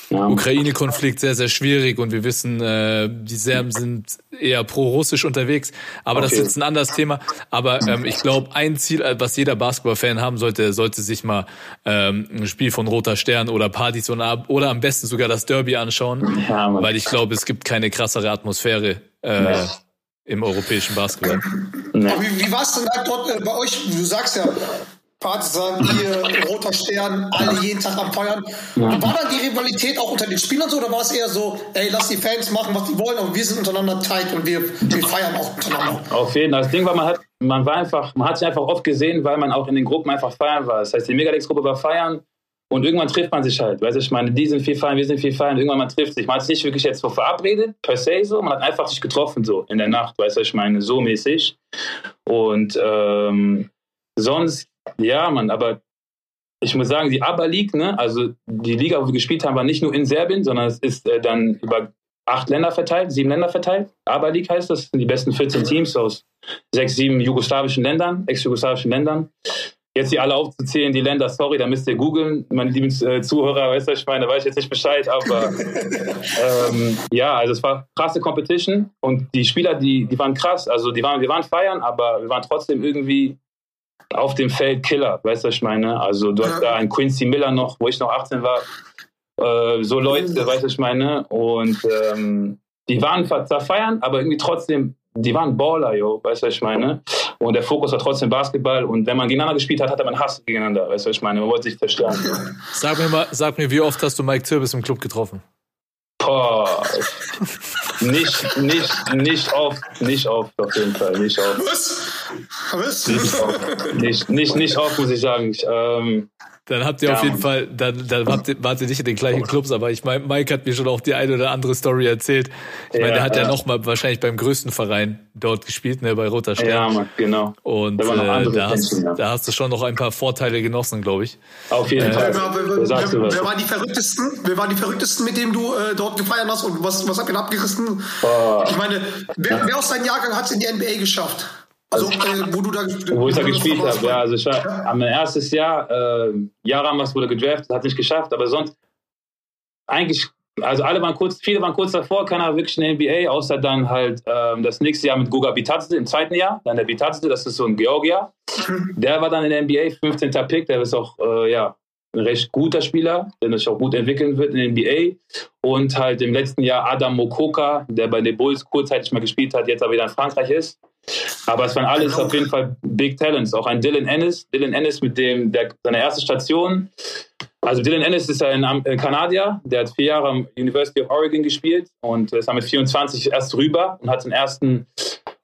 ja. Ukraine-Konflikt sehr, sehr schwierig und wir wissen, äh, die Serben sind eher pro-russisch unterwegs. Aber das ist Okay. jetzt ein anderes Thema. Aber ähm, ich glaube, ein Ziel, äh, was jeder Basketball-Fan haben sollte, sollte sich mal ähm, ein Spiel von Roter Stern oder Partys und ab- oder am besten sogar das Derby anschauen, Ja, weil ich glaube, es gibt keine krassere Atmosphäre äh, Nee. im europäischen Basketball. Nee. Wie, wie war es denn dort äh, bei euch? Du sagst ja, Partisan, hier, Roter Stern, alle jeden Tag am Feiern. War dann die Rivalität auch unter den Spielern so oder war es eher so, ey, lass die Fans machen, was die wollen, aber wir sind untereinander tight und wir, wir feiern auch untereinander? Auf jeden Fall. Das Ding war, man hat, man war einfach, man hat sich einfach oft gesehen, weil man auch in den Gruppen einfach feiern war. Das heißt, die Megalex-Gruppe war feiern und irgendwann trifft man sich halt. Weißt du, ich meine, die sind viel feiern, wir sind viel feiern, irgendwann man trifft sich. Man hat sich nicht wirklich jetzt so verabredet, per se so, man hat einfach sich getroffen so in der Nacht, weißt du, ich meine, so mäßig. Und ähm, sonst, ja, man, aber ich muss sagen, die ABA League, ne, also die Liga, wo wir gespielt haben, war nicht nur in Serbien, sondern es ist äh, dann über acht Länder verteilt, sieben Länder verteilt. ABA League heißt das, sind die besten 14 Teams aus sechs, sieben jugoslawischen Ländern, ex-jugoslawischen Ländern. Jetzt die alle aufzuzählen, die Länder, sorry, da müsst ihr googeln, meine lieben äh, Zuhörer, weißt du, ich meine, da weiß ich jetzt nicht Bescheid, aber ähm, ja, also es war krasse Competition und die Spieler, die, die waren krass, also die waren, wir waren feiern, aber wir waren trotzdem irgendwie auf dem Feld Killer, weißt du, was ich meine? Also du hast da einen Quincy Miller noch, wo ich noch 18 war, äh, so Leute, weißt du, was ich meine? Und ähm, die waren zwar feiern, aber irgendwie trotzdem, die waren Baller, yo, weißt du, was ich meine? Und der Fokus war trotzdem Basketball und wenn man gegeneinander gespielt hat, hatte man Hass gegeneinander, weißt du, was ich meine? Man wollte sich zerstören. Sag mir mal, sag mir, wie oft hast du Mike Zirbis im Club getroffen? Boah. Nicht, nicht, nicht oft, nicht oft, auf jeden Fall, nicht oft. Was? Was? Nicht nicht, nicht, nicht oft, muss ich sagen. Ich, ähm, Dann habt ihr Ja. auf jeden Fall, dann, dann habt ihr, wart ihr nicht in den gleichen Clubs, aber ich meine, Mike hat mir schon auch die eine oder andere Story erzählt. Ich meine, Ja, der hat ja ja. noch mal wahrscheinlich beim größten Verein dort gespielt, ne, bei Roter ja, Stern. Mann, genau. Und Da äh, da, hast, ja. da hast du schon noch ein paar Vorteile genossen, glaube ich. Auf jeden Äh, Fall. Wer, wer, wer, was. wer waren die verrücktesten? Wer waren die verrücktesten, mit denen du äh, dort gefeiert hast und was, was habt ihr abgerissen? Boah. Ich meine, wer, wer aus deinem Jahrgang hat es in die NBA geschafft? Also, äh, wo du da Wo ich da gespielt habe, ja. Also ich war am erstes Jahr, äh, Jaramas wurde gedraftet, hat nicht geschafft, aber sonst eigentlich, also alle waren kurz, viele waren kurz davor, keiner wirklich in der NBA, außer dann halt ähm, das nächste Jahr mit Goga Bitadze im zweiten Jahr, dann der Bitadze, das ist so ein Georgier, der war dann in der NBA, 15. Pick, der ist auch, äh, ja, ein recht guter Spieler, der sich auch gut entwickeln wird in der NBA. Und halt im letzten Jahr Adam Mokoka, der bei den Bulls kurzzeitig mal gespielt hat, jetzt aber wieder in Frankreich ist. Aber es waren alles auf jeden Fall Big Talents. Auch ein Dylan Ennis. Dylan Ennis mit dem, der, seine erste Station. Also Dylan Ennis ist ein, Kanadier, der hat vier Jahre am University of Oregon gespielt und ist dann mit 24 erst rüber und hat den ersten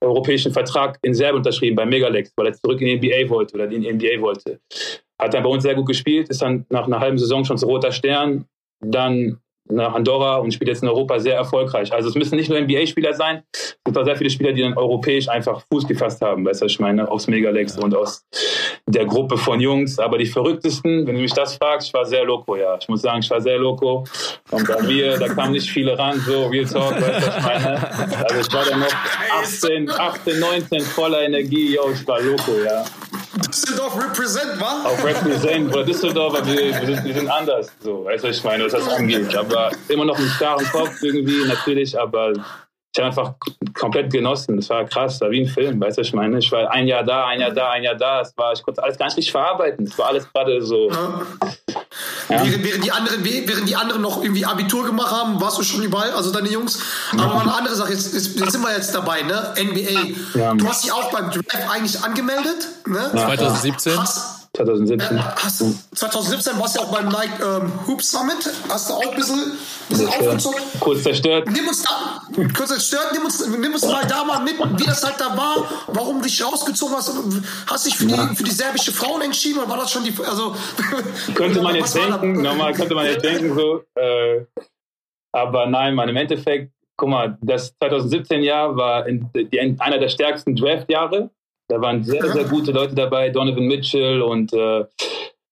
europäischen Vertrag in Serbien unterschrieben bei Megalex, weil er zurück in die NBA wollte oder in die NBA wollte. Hat dann bei uns sehr gut gespielt, ist dann nach einer halben Saison schon zu Roter Stern, dann nach Andorra und spielt jetzt in Europa sehr erfolgreich. Also es müssen nicht nur NBA-Spieler sein, es gibt auch sehr viele Spieler, die dann europäisch einfach Fuß gefasst haben, weißt du, was ich meine, aus Megalex und aus der Gruppe von Jungs. Aber die verrücktesten, wenn du mich das fragst, ich war sehr loco, ja. Ich muss sagen, ich war sehr loco. Und bei mir, da kamen nicht viele ran, so Real Talk, weißt du, was ich meine. Also ich war dann noch 18, 18, 19 voller Energie, yo, ich war loco, ja. Düsseldorf represent, wa? Auch Represent oder Düsseldorf, aber wir, wir, sind, anders, so, weißt du, was ich meine, was das angeht. Aber immer noch einen klaren Kopf irgendwie, natürlich, aber ich habe einfach komplett genossen. Das war krass, war wie ein Film, weißt du, was ich meine. Ich war ein Jahr da, ein Jahr da, ein Jahr da. Es war, ich konnte alles gar nicht richtig verarbeiten. Es war alles gerade so. Ja. Während, während, die anderen, während die anderen noch irgendwie Abitur gemacht haben, warst du schon überall, also deine Jungs. Aber mal eine andere Sache, jetzt, jetzt, jetzt sind wir jetzt dabei, ne? NBA. Ja. Du hast dich auch beim Draft eigentlich angemeldet, ne? 2017? Hast, 2017. Hast, 2017 warst du ja auch beim Nike ähm, Hoop Summit. Hast du auch ein bisschen, bisschen Zerstört. aufgezogen. Kurz zerstört. Nimm uns da, kurz zerstört, nimm uns, nimm uns mal da mal mit, wie das halt da war, warum du dich rausgezogen hast. Hast du dich für die, für die serbische Frauen entschieden oder war das schon die, also. Könnte man jetzt denken, normal könnte man jetzt denken so. Äh, aber nein, man, im Endeffekt, guck mal, das 2017 Jahr war in, die, einer der stärksten Draft-Jahre. Da waren sehr, sehr gute Leute dabei, Donovan Mitchell und äh,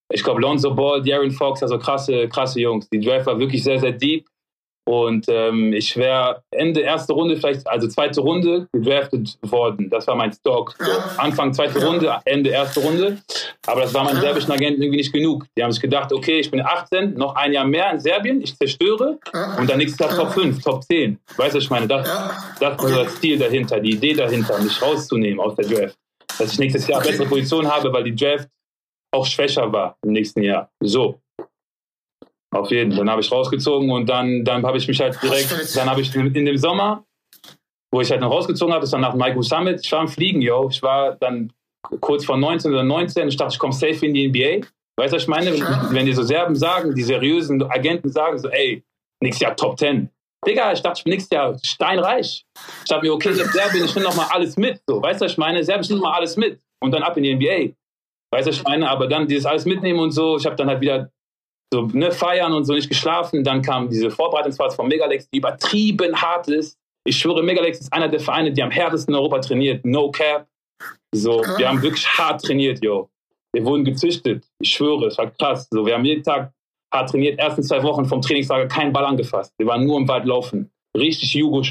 ich glaube Lonzo Ball, Darren Fox, also krasse, krasse Jungs. Die Draft war wirklich sehr, sehr deep. Und ähm, ich wäre Ende erste Runde, vielleicht, also zweite Runde, gedraftet worden. Das war mein Stock. So, Anfang zweite Runde, Ende erste Runde. Aber das war meinen serbischen Agenten irgendwie nicht genug. Die haben sich gedacht, okay, ich bin 18, noch ein Jahr mehr in Serbien, ich zerstöre und dann nächstes Jahr Top 5, Top 10. Weißt du, was ich meine? Das, das war das Ziel dahinter, die Idee dahinter, mich rauszunehmen aus der Draft. Dass ich nächstes Jahr bessere Position habe, weil die Draft auch schwächer war im nächsten Jahr. So. Auf jeden Fall. Dann habe ich rausgezogen und dann, dann habe ich mich halt direkt, dann habe ich in, dem Sommer, wo ich halt noch rausgezogen habe, das war nach Maigo Summit, ich war am Fliegen, yo. Ich war dann kurz vor 19 oder 19, ich dachte, ich komme safe in die NBA. Weißt du, was ich meine? Wenn, wenn die so Serben sagen, die seriösen Agenten sagen so, ey, nächstes Jahr Top 10. Digga, ich dachte, ich bin nächstes Jahr steinreich. Ich dachte mir, okay, ich Serbien, ich nehme noch mal alles mit. So, weißt du, was ich meine? Serbien, ich nehme mal alles mit. Und dann ab in die NBA. Weißt du, was ich meine? Aber dann dieses alles mitnehmen und so, ich habe dann halt wieder so ne, feiern und so nicht geschlafen. Dann kam diese Vorbereitungsphase von Megalex, die übertrieben hart ist. Ich schwöre, Megalex ist einer der Vereine, die am härtesten in Europa trainiert. No cap. So, wir haben wirklich hart trainiert, yo. Wir wurden gezüchtet. Ich schwöre, es war krass. So, wir haben jeden Tag hart trainiert. Ersten zwei Wochen vom Trainingslager keinen Ball angefasst. Wir waren nur im Wald laufen. Richtig Jugo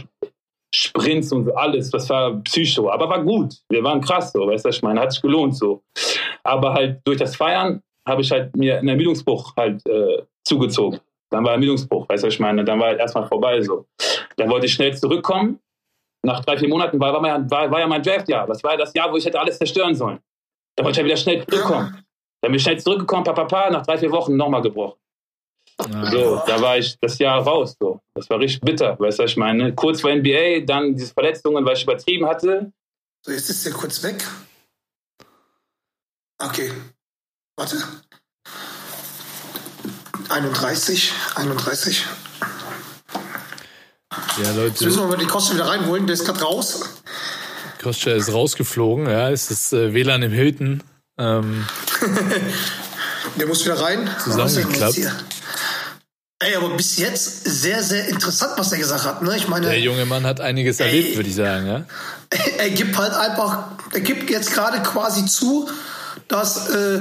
Sprints und alles. Das war Psycho. Aber war gut. Wir waren krass, so. Weißt du, ich meine? Hat sich gelohnt, so. Aber halt durch das Feiern habe ich halt mir einen Ermüdungsbruch halt äh, zugezogen. Dann war Ermüdungsbruch, weißt du, ich meine? Dann war halt erstmal vorbei so. Dann wollte ich schnell zurückkommen. Nach drei, vier Monaten war, war, mein, war, war ja mein Draftjahr. Das war ja das Jahr, wo ich hätte alles zerstören sollen. Dann wollte ich ja wieder schnell zurückkommen. Dann bin ich schnell zurückgekommen, papa, papa, nach drei, vier Wochen nochmal gebrochen. So, da war ich das Jahr raus. So. Das war richtig bitter, weißt du, was ich meine? Kurz vor NBA, dann diese Verletzungen, weil ich übertrieben hatte. So, jetzt ist der kurz weg. Okay. Warte. 31, 31. Ja, Jetzt müssen Leute, wir mal den Kosten wieder reinholen, der ist gerade raus. Kostja ist rausgeflogen. Ja, es ist äh, WLAN im Hilton. Ähm, Der muss wieder rein. Zusammengeklappt. Was ist denn jetzt hier? Ey, aber bis jetzt sehr, sehr interessant, was er gesagt hat. Ne? Ich meine, der junge Mann hat einiges Ey. erlebt, würde ich sagen. Ja? er gibt halt einfach, er gibt jetzt gerade quasi zu, dass äh,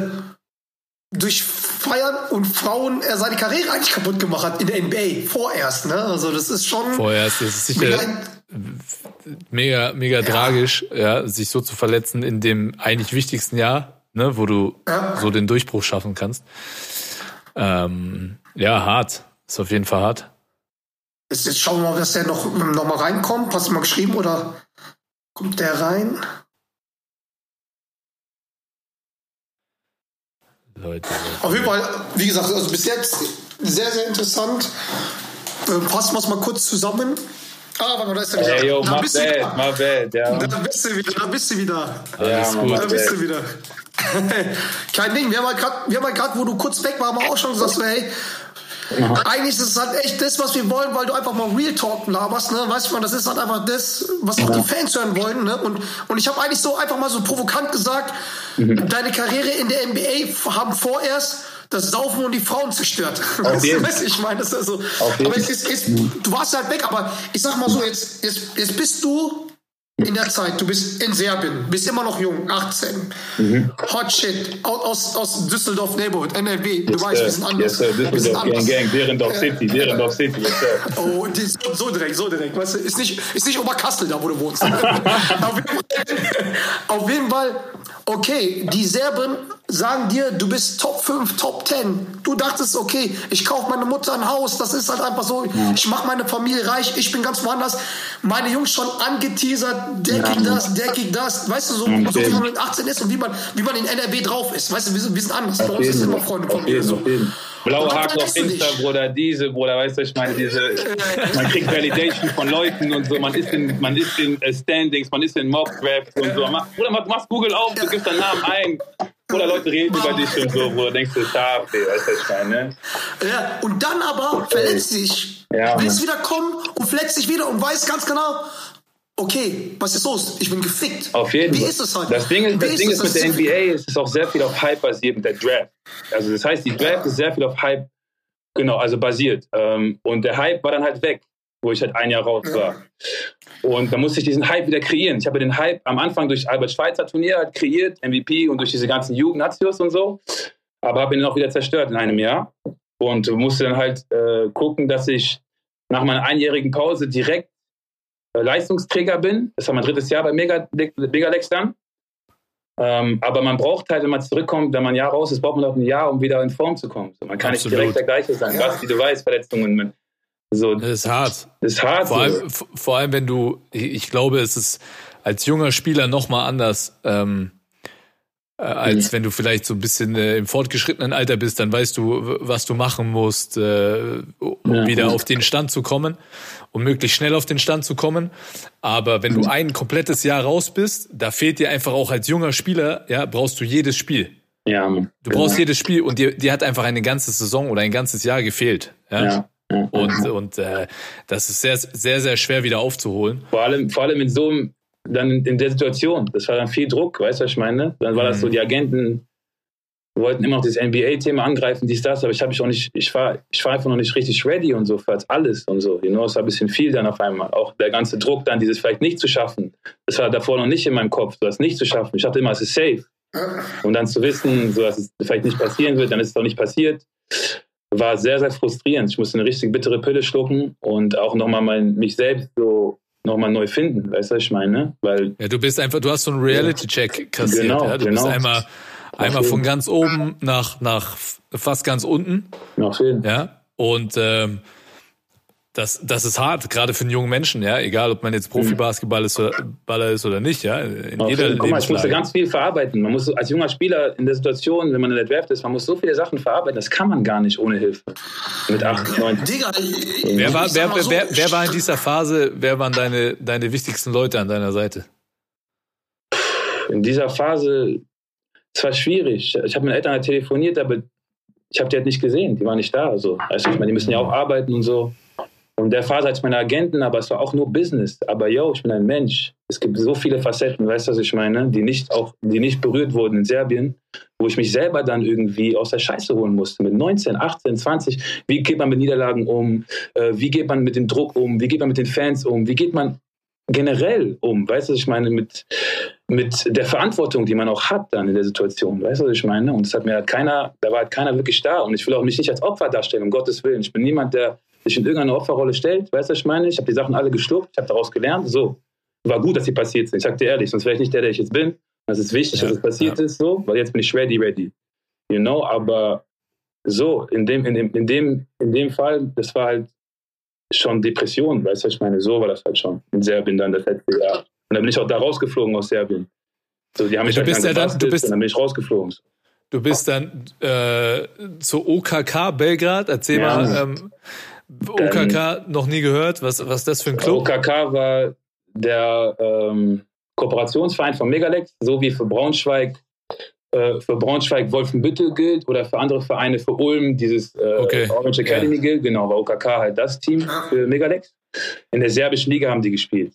durch Feiern und Frauen er seine Karriere eigentlich kaputt gemacht hat in der NBA. Vorerst, ne? Also das ist schon. Vorerst ist es mega- sicher mega, mega tragisch, ja, sich so zu verletzen in dem eigentlich wichtigsten Jahr, ne, wo du Ja. so den Durchbruch schaffen kannst. Ähm, ja, hart. Ist auf jeden Fall hart. Jetzt, jetzt schauen wir mal, dass der noch, noch mal reinkommt. Hast du mal geschrieben oder kommt der rein? Leute. Auf jeden Fall, wie gesagt, also bis jetzt sehr, sehr interessant. Ähm, fassen wir es mal kurz zusammen. Ah, warte mal, da ist er wieder. Ey, yo, da my bist du bad, wieder. my bad, ja. Da bist du wieder, da bist du wieder. Ja, gut. Da bist du wieder. Kein Ding, wir haben halt haben halt gerade, wo du kurz weg warst, haben wir auch schon gesagt, so, hey, eigentlich ist es halt echt das, was wir wollen, weil du einfach mal Real Talk laberst, ne? Weißt du, das ist halt einfach das, was auch die Fans hören wollen, ne? Und, und ich habe eigentlich so einfach mal so provokant gesagt, deine Karriere in der NBA haben vorerst das Saufen und die Frauen zerstört. Weißt du, ich meine, das ist so. Aber es ist, es, du warst halt weg, aber ich sag mal so, jetzt, jetzt, jetzt bist du in der Zeit, du bist in Serbien, bist immer noch jung, 18. Hot shit, aus, aus, Düsseldorf Neighborhood, NRW, du weißt, wir sind anders. Yes, sir. Düsseldorf, Gang. Gang, Derendorf City, Derendorf City, yes, sir. Oh, die, so, so direkt, so direkt. Weißt du, ist nicht, ist nicht Oberkassel da, wo du wohnst. auf, jeden Fall, auf jeden Fall, okay, die Serben sagen dir, du bist Top 5, Top 10. Du dachtest, okay, ich kaufe meine Mutter ein Haus, das ist halt einfach so, ich mache meine Familie reich, ich bin ganz woanders. Meine Jungs schon angeteasert, der kriegt das, der kriegt das. Weißt du, so, so wie man mit 18 ist und wie man, wie man in NRW drauf ist. Weißt du, wir sind, wir sind anders. Bei uns ist immer Freunde von mir. So. Blaue Haken auf dich. Insta, Bruder, diese, Bruder, weißt du, ich meine, diese, man kriegt Validation von Leuten und so, man ist in, man ist in äh, Standings, man ist in Mockdrafts und so. Bruder, mach, machst Google auf, du gibst deinen Namen ein. Oder Leute reden über dich und so, du denkst, du scharf, weißt du, was ich meine? ne? Ja, und dann aber verletzt sich. Ja, willst wieder kommen und verletzt sich wieder und weiß ganz genau, okay, was ist los? Ich bin gefickt. Auf jeden Wie Fall. ist es halt? Das Ding ist, Wie das Ding es? ist mit der NBA, es ist auch sehr viel auf Hype basiert mit der Draft. Also das heißt, die Draft ist sehr viel auf Hype, genau, also basiert. Ähm, Und der Hype war dann halt weg, wo ich halt ein Jahr raus war. Und da musste ich diesen Hype wieder kreieren. Ich habe den Hype am Anfang durch Albert Schweitzer Turnier halt kreiert, MVP und durch diese ganzen Jugendnazios und so. Aber habe ihn auch wieder zerstört in einem Jahr. Und musste dann halt äh, gucken, dass ich nach meiner einjährigen Pause direkt Leistungsträger bin. Das war mein drittes Jahr bei Mega- Megalex dann. Ähm, aber man braucht halt, wenn man zurückkommt, wenn man ein Jahr raus ist, braucht man auch ein Jahr, um wieder in Form zu kommen. So, man kann Absolut. nicht direkt der gleiche sein. Ja. Was, wie du weißt, Verletzungen. Mit, so, Das ist hart. das ist hart. Vor so. allem, vor allem, wenn du, ich glaube, es ist als junger Spieler noch mal anders, ähm, äh, als wenn du vielleicht so ein bisschen äh, im fortgeschrittenen Alter bist, dann weißt du, was du machen musst, äh, um Ja. wieder auf den Stand zu kommen, um möglichst schnell auf den Stand zu kommen. Aber wenn du ein komplettes Jahr raus bist, da fehlt dir einfach auch als junger Spieler, ja, brauchst du jedes Spiel. ja, Mann. Du brauchst Genau. jedes Spiel und dir, dir hat einfach eine ganze Saison oder ein ganzes Jahr gefehlt. Ja. Ja. Ja. Und, und äh, das ist sehr, sehr, sehr schwer wieder aufzuholen. Vor allem, vor allem in so einem, dann in, der Situation. Das war dann viel Druck, weißt du, was ich meine? Dann war das so, die Agenten wollten immer noch das NBA-Thema angreifen, dies, das, aber ich habe mich auch nicht, ich war, ich war einfach noch nicht richtig ready und so für alles und so. You know, es war ein bisschen viel dann auf einmal. Auch der ganze Druck dann, dieses vielleicht nicht zu schaffen. Das war davor noch nicht in meinem Kopf, so das nicht zu schaffen. Ich dachte immer, es ist safe. Und dann zu wissen, so dass es vielleicht nicht passieren wird, dann ist es doch nicht passiert, war sehr, sehr frustrierend. Ich musste eine richtig bittere Pille schlucken und auch nochmal mein, mich selbst so nochmal neu finden, weißt du, was ich meine? Weil, Ja, du bist einfach, du hast so einen Reality-Check kassiert. Genau, ja? Du genau. bist einmal, einmal von ganz oben nach, nach fast ganz unten. noch viel. Ja. Und ähm, das, das ist hart, gerade für einen jungen Menschen, ja, egal ob man jetzt Profibasketballer ist, oder- Baller ist oder nicht, ja. In Auf jeder Guck mal, ich musste ganz viel verarbeiten. Man muss als junger Spieler in der Situation, wenn man in der Draft ist, man muss so viele Sachen verarbeiten, das kann man gar nicht ohne Hilfe. Mit 8, 9. Digga, Wer war, wer, so, wer, wer war in dieser Phase, wer waren deine, deine wichtigsten Leute an deiner Seite? in dieser Phase, es war schwierig. Ich habe mit Eltern halt telefoniert, aber ich habe die halt nicht gesehen. Die waren nicht da. So. Also, ich meine, die müssen ja auch arbeiten und so. Und der hatte ich meine Agenten, aber es war auch nur Business. Aber yo, ich bin ein Mensch. Es gibt so viele Facetten, weißt du, was ich meine, die nicht auch, die nicht berührt wurden in Serbien, wo ich mich selber dann irgendwie aus der Scheiße holen musste. Mit 19, 18, 20. Wie geht man mit Niederlagen um? Äh, wie geht man mit dem Druck um? Wie geht man mit den Fans um? Wie geht man generell um? Weißt du, was ich meine? Mit, mit der Verantwortung, die man auch hat dann in der Situation. Weißt du, was ich meine? Und das hat mir halt keiner, da war halt keiner wirklich da. Und ich will auch mich nicht als Opfer darstellen, um Gottes Willen. Ich bin niemand, der sich in irgendeine Opferrolle stellt. Weißt du, was ich meine? Ich habe die Sachen alle geschluckt, ich habe daraus gelernt. So. War gut, dass sie passiert sind. Ich sag dir ehrlich, sonst wäre ich nicht der, der ich jetzt bin. Das ist wichtig, Ja, dass es passiert ist, so, weil jetzt bin ich ready, ready. You know, aber so, in dem, in dem, in dem, in dem Fall, das war halt schon Depression, weißt du, was ich meine? So war das halt schon in Serbien dann das letzte Jahr. Und dann bin ich auch da rausgeflogen aus Serbien. So, die haben mich Du halt bist ja dann- du bist- und dann bin ich rausgeflogen. Du bist dann äh, zur OKK Belgrad. Erzähl Ja. mal, ähm, OKK noch nie gehört. Was, was ist das für ein Club? OKK war der ähm, Kooperationsverein von Megalex, so wie für Braunschweig äh, für Braunschweig Wolfenbüttel gilt oder für andere Vereine für Ulm dieses äh, Okay. Orange Academy gilt. Genau, war OKK halt das Team für Megalex. In der serbischen Liga haben die gespielt.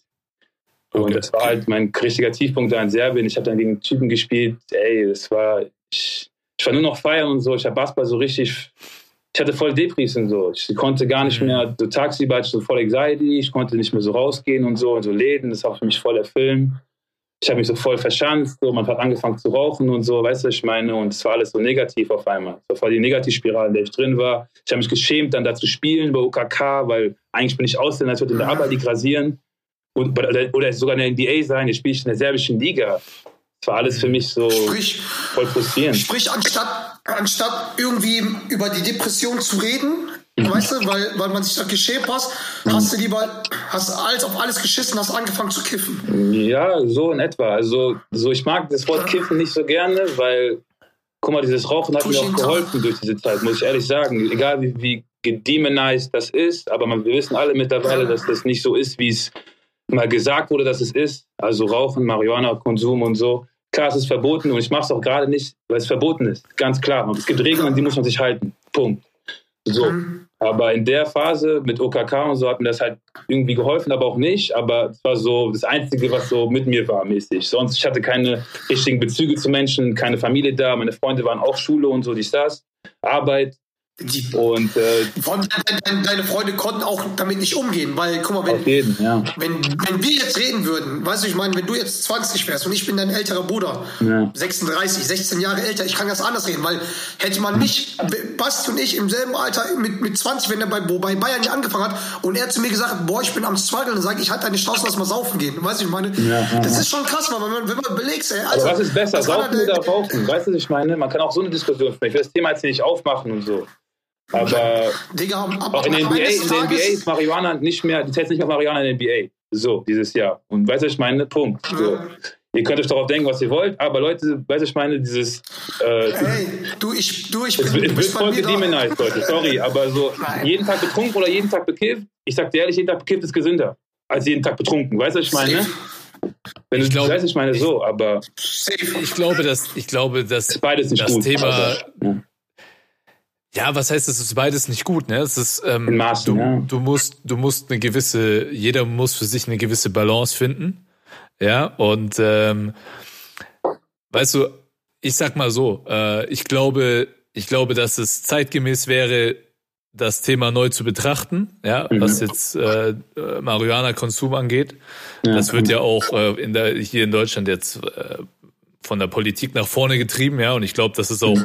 Und Okay. das war halt mein richtiger Tiefpunkt da in Serbien. Ich habe dann gegen Typen gespielt. Ey, das war. Ich, ich war nur noch feiern und so. Ich habe Basketball so richtig. Ich hatte voll Depris und so. Ich konnte gar nicht Mhm. mehr. So tagsüber hatte ich so voll Anxiety. Ich konnte nicht mehr so rausgehen und so. Und so Läden. Das war für mich voll der Film. Ich habe mich so voll verschanzt. So. Man hat angefangen zu rauchen und so. Weißt du, was ich meine? Und es war alles so negativ auf einmal. Es war voll die Negativspirale, in der ich drin war. Ich habe mich geschämt, dann da zu spielen bei OKK, weil eigentlich bin ich Ausländer. Ich würde in der Arbeit die rasieren und, oder, oder sogar in der NBA sein, jetzt spiele ich in der serbischen Liga. Das war alles für mich so Sprich, voll frustrierend. sprich anstatt, anstatt irgendwie über die Depression zu reden, weißt du, weil, weil man sich da geschämt hast, hast du lieber, hast alles auf alles geschissen, hast angefangen zu kiffen. Ja, so in etwa. Also so, ich mag das Wort Kiffen nicht so gerne, weil, guck mal, dieses Rauchen hat mir auch geholfen durch diese Zeit, muss ich ehrlich sagen. Egal wie, wie gedemonized das ist, aber man, wir wissen alle mittlerweile, dass das nicht so ist, wie es mal gesagt wurde, dass es ist. Also Rauchen, Marihuana, Konsum und so. Klar, es ist verboten und ich mache es auch gerade nicht, weil es verboten ist. Ganz klar. Es gibt Regeln, an die muss man sich halten. Punkt. So. Aber in der Phase mit OKK und so hat mir das halt irgendwie geholfen, aber auch nicht. Aber es war so das Einzige, was so mit mir war, mäßig. Sonst, ich hatte keine richtigen Bezüge zu Menschen, keine Familie da. Meine Freunde waren auch Schule und so, dies, das. Arbeit. Die, Und äh, deine, deine, Freunde konnten auch damit nicht umgehen, weil, guck mal, wenn, jeden, ja. wenn, wenn wir jetzt reden würden, weißt du, ich meine, wenn du jetzt 20 wärst und ich bin dein älterer Bruder, Ja. 36, 16 Jahre älter, ich kann ganz anders reden, weil hätte man mich, Basti und ich im selben Alter mit, mit 20, wenn er bei, bei Bayern nicht angefangen hat und er zu mir gesagt boah, ich bin am struggeln, dann sage ich, halt deine Chance, lass mal saufen gehen. Weißt du, ich meine, Ja, das ist schon krass, weil wenn man, wenn man belegst, ey, Aber also, was ist besser, das saufen dann- oder rauchen? Weißt du, was ich meine? Man kann auch so eine Diskussion führen. Ich will das Thema jetzt nicht aufmachen und so. Aber Digga, ab, ab, auch in NBA, in der NBA ist Marihuana nicht mehr, die zählt nicht mehr Marihuana in der NBA. So, dieses Jahr. Und weißt du, was ich meine? Punkt. So. Ihr könnt euch darauf denken, was ihr wollt, aber Leute, weißt du, ich meine, dieses, äh, Hey, du, ich, du, ich es, bin, es du wird voll gedemonized, Leute, sorry, aber so Nein. jeden Tag betrunken oder jeden Tag bekifft, ich sag dir ehrlich, jeden Tag bekifft ist gesünder als jeden Tag betrunken. Weißt du, was ich meine? Safe. Wenn Ich du, glaub- weißt du, ich meine ich- so, aber Safe. Ich glaube, dass, ich glaube, dass ist beides nicht das gut. Thema, aber, ja. Ja, was heißt, es ist beides nicht gut, ne? Es ist, ähm, Maßen, du, ja. du musst, du musst eine gewisse, jeder muss für sich eine gewisse Balance finden, ja, und, ähm, weißt du, ich sag mal so, äh, ich glaube, ich glaube, dass es zeitgemäß wäre, das Thema neu zu betrachten, ja, Mhm. was jetzt äh, äh, Marihuana-Konsum angeht. Ja. Das wird ja auch äh, in der, hier in Deutschland jetzt äh, von der Politik nach vorne getrieben, ja, und ich glaube, das ist auch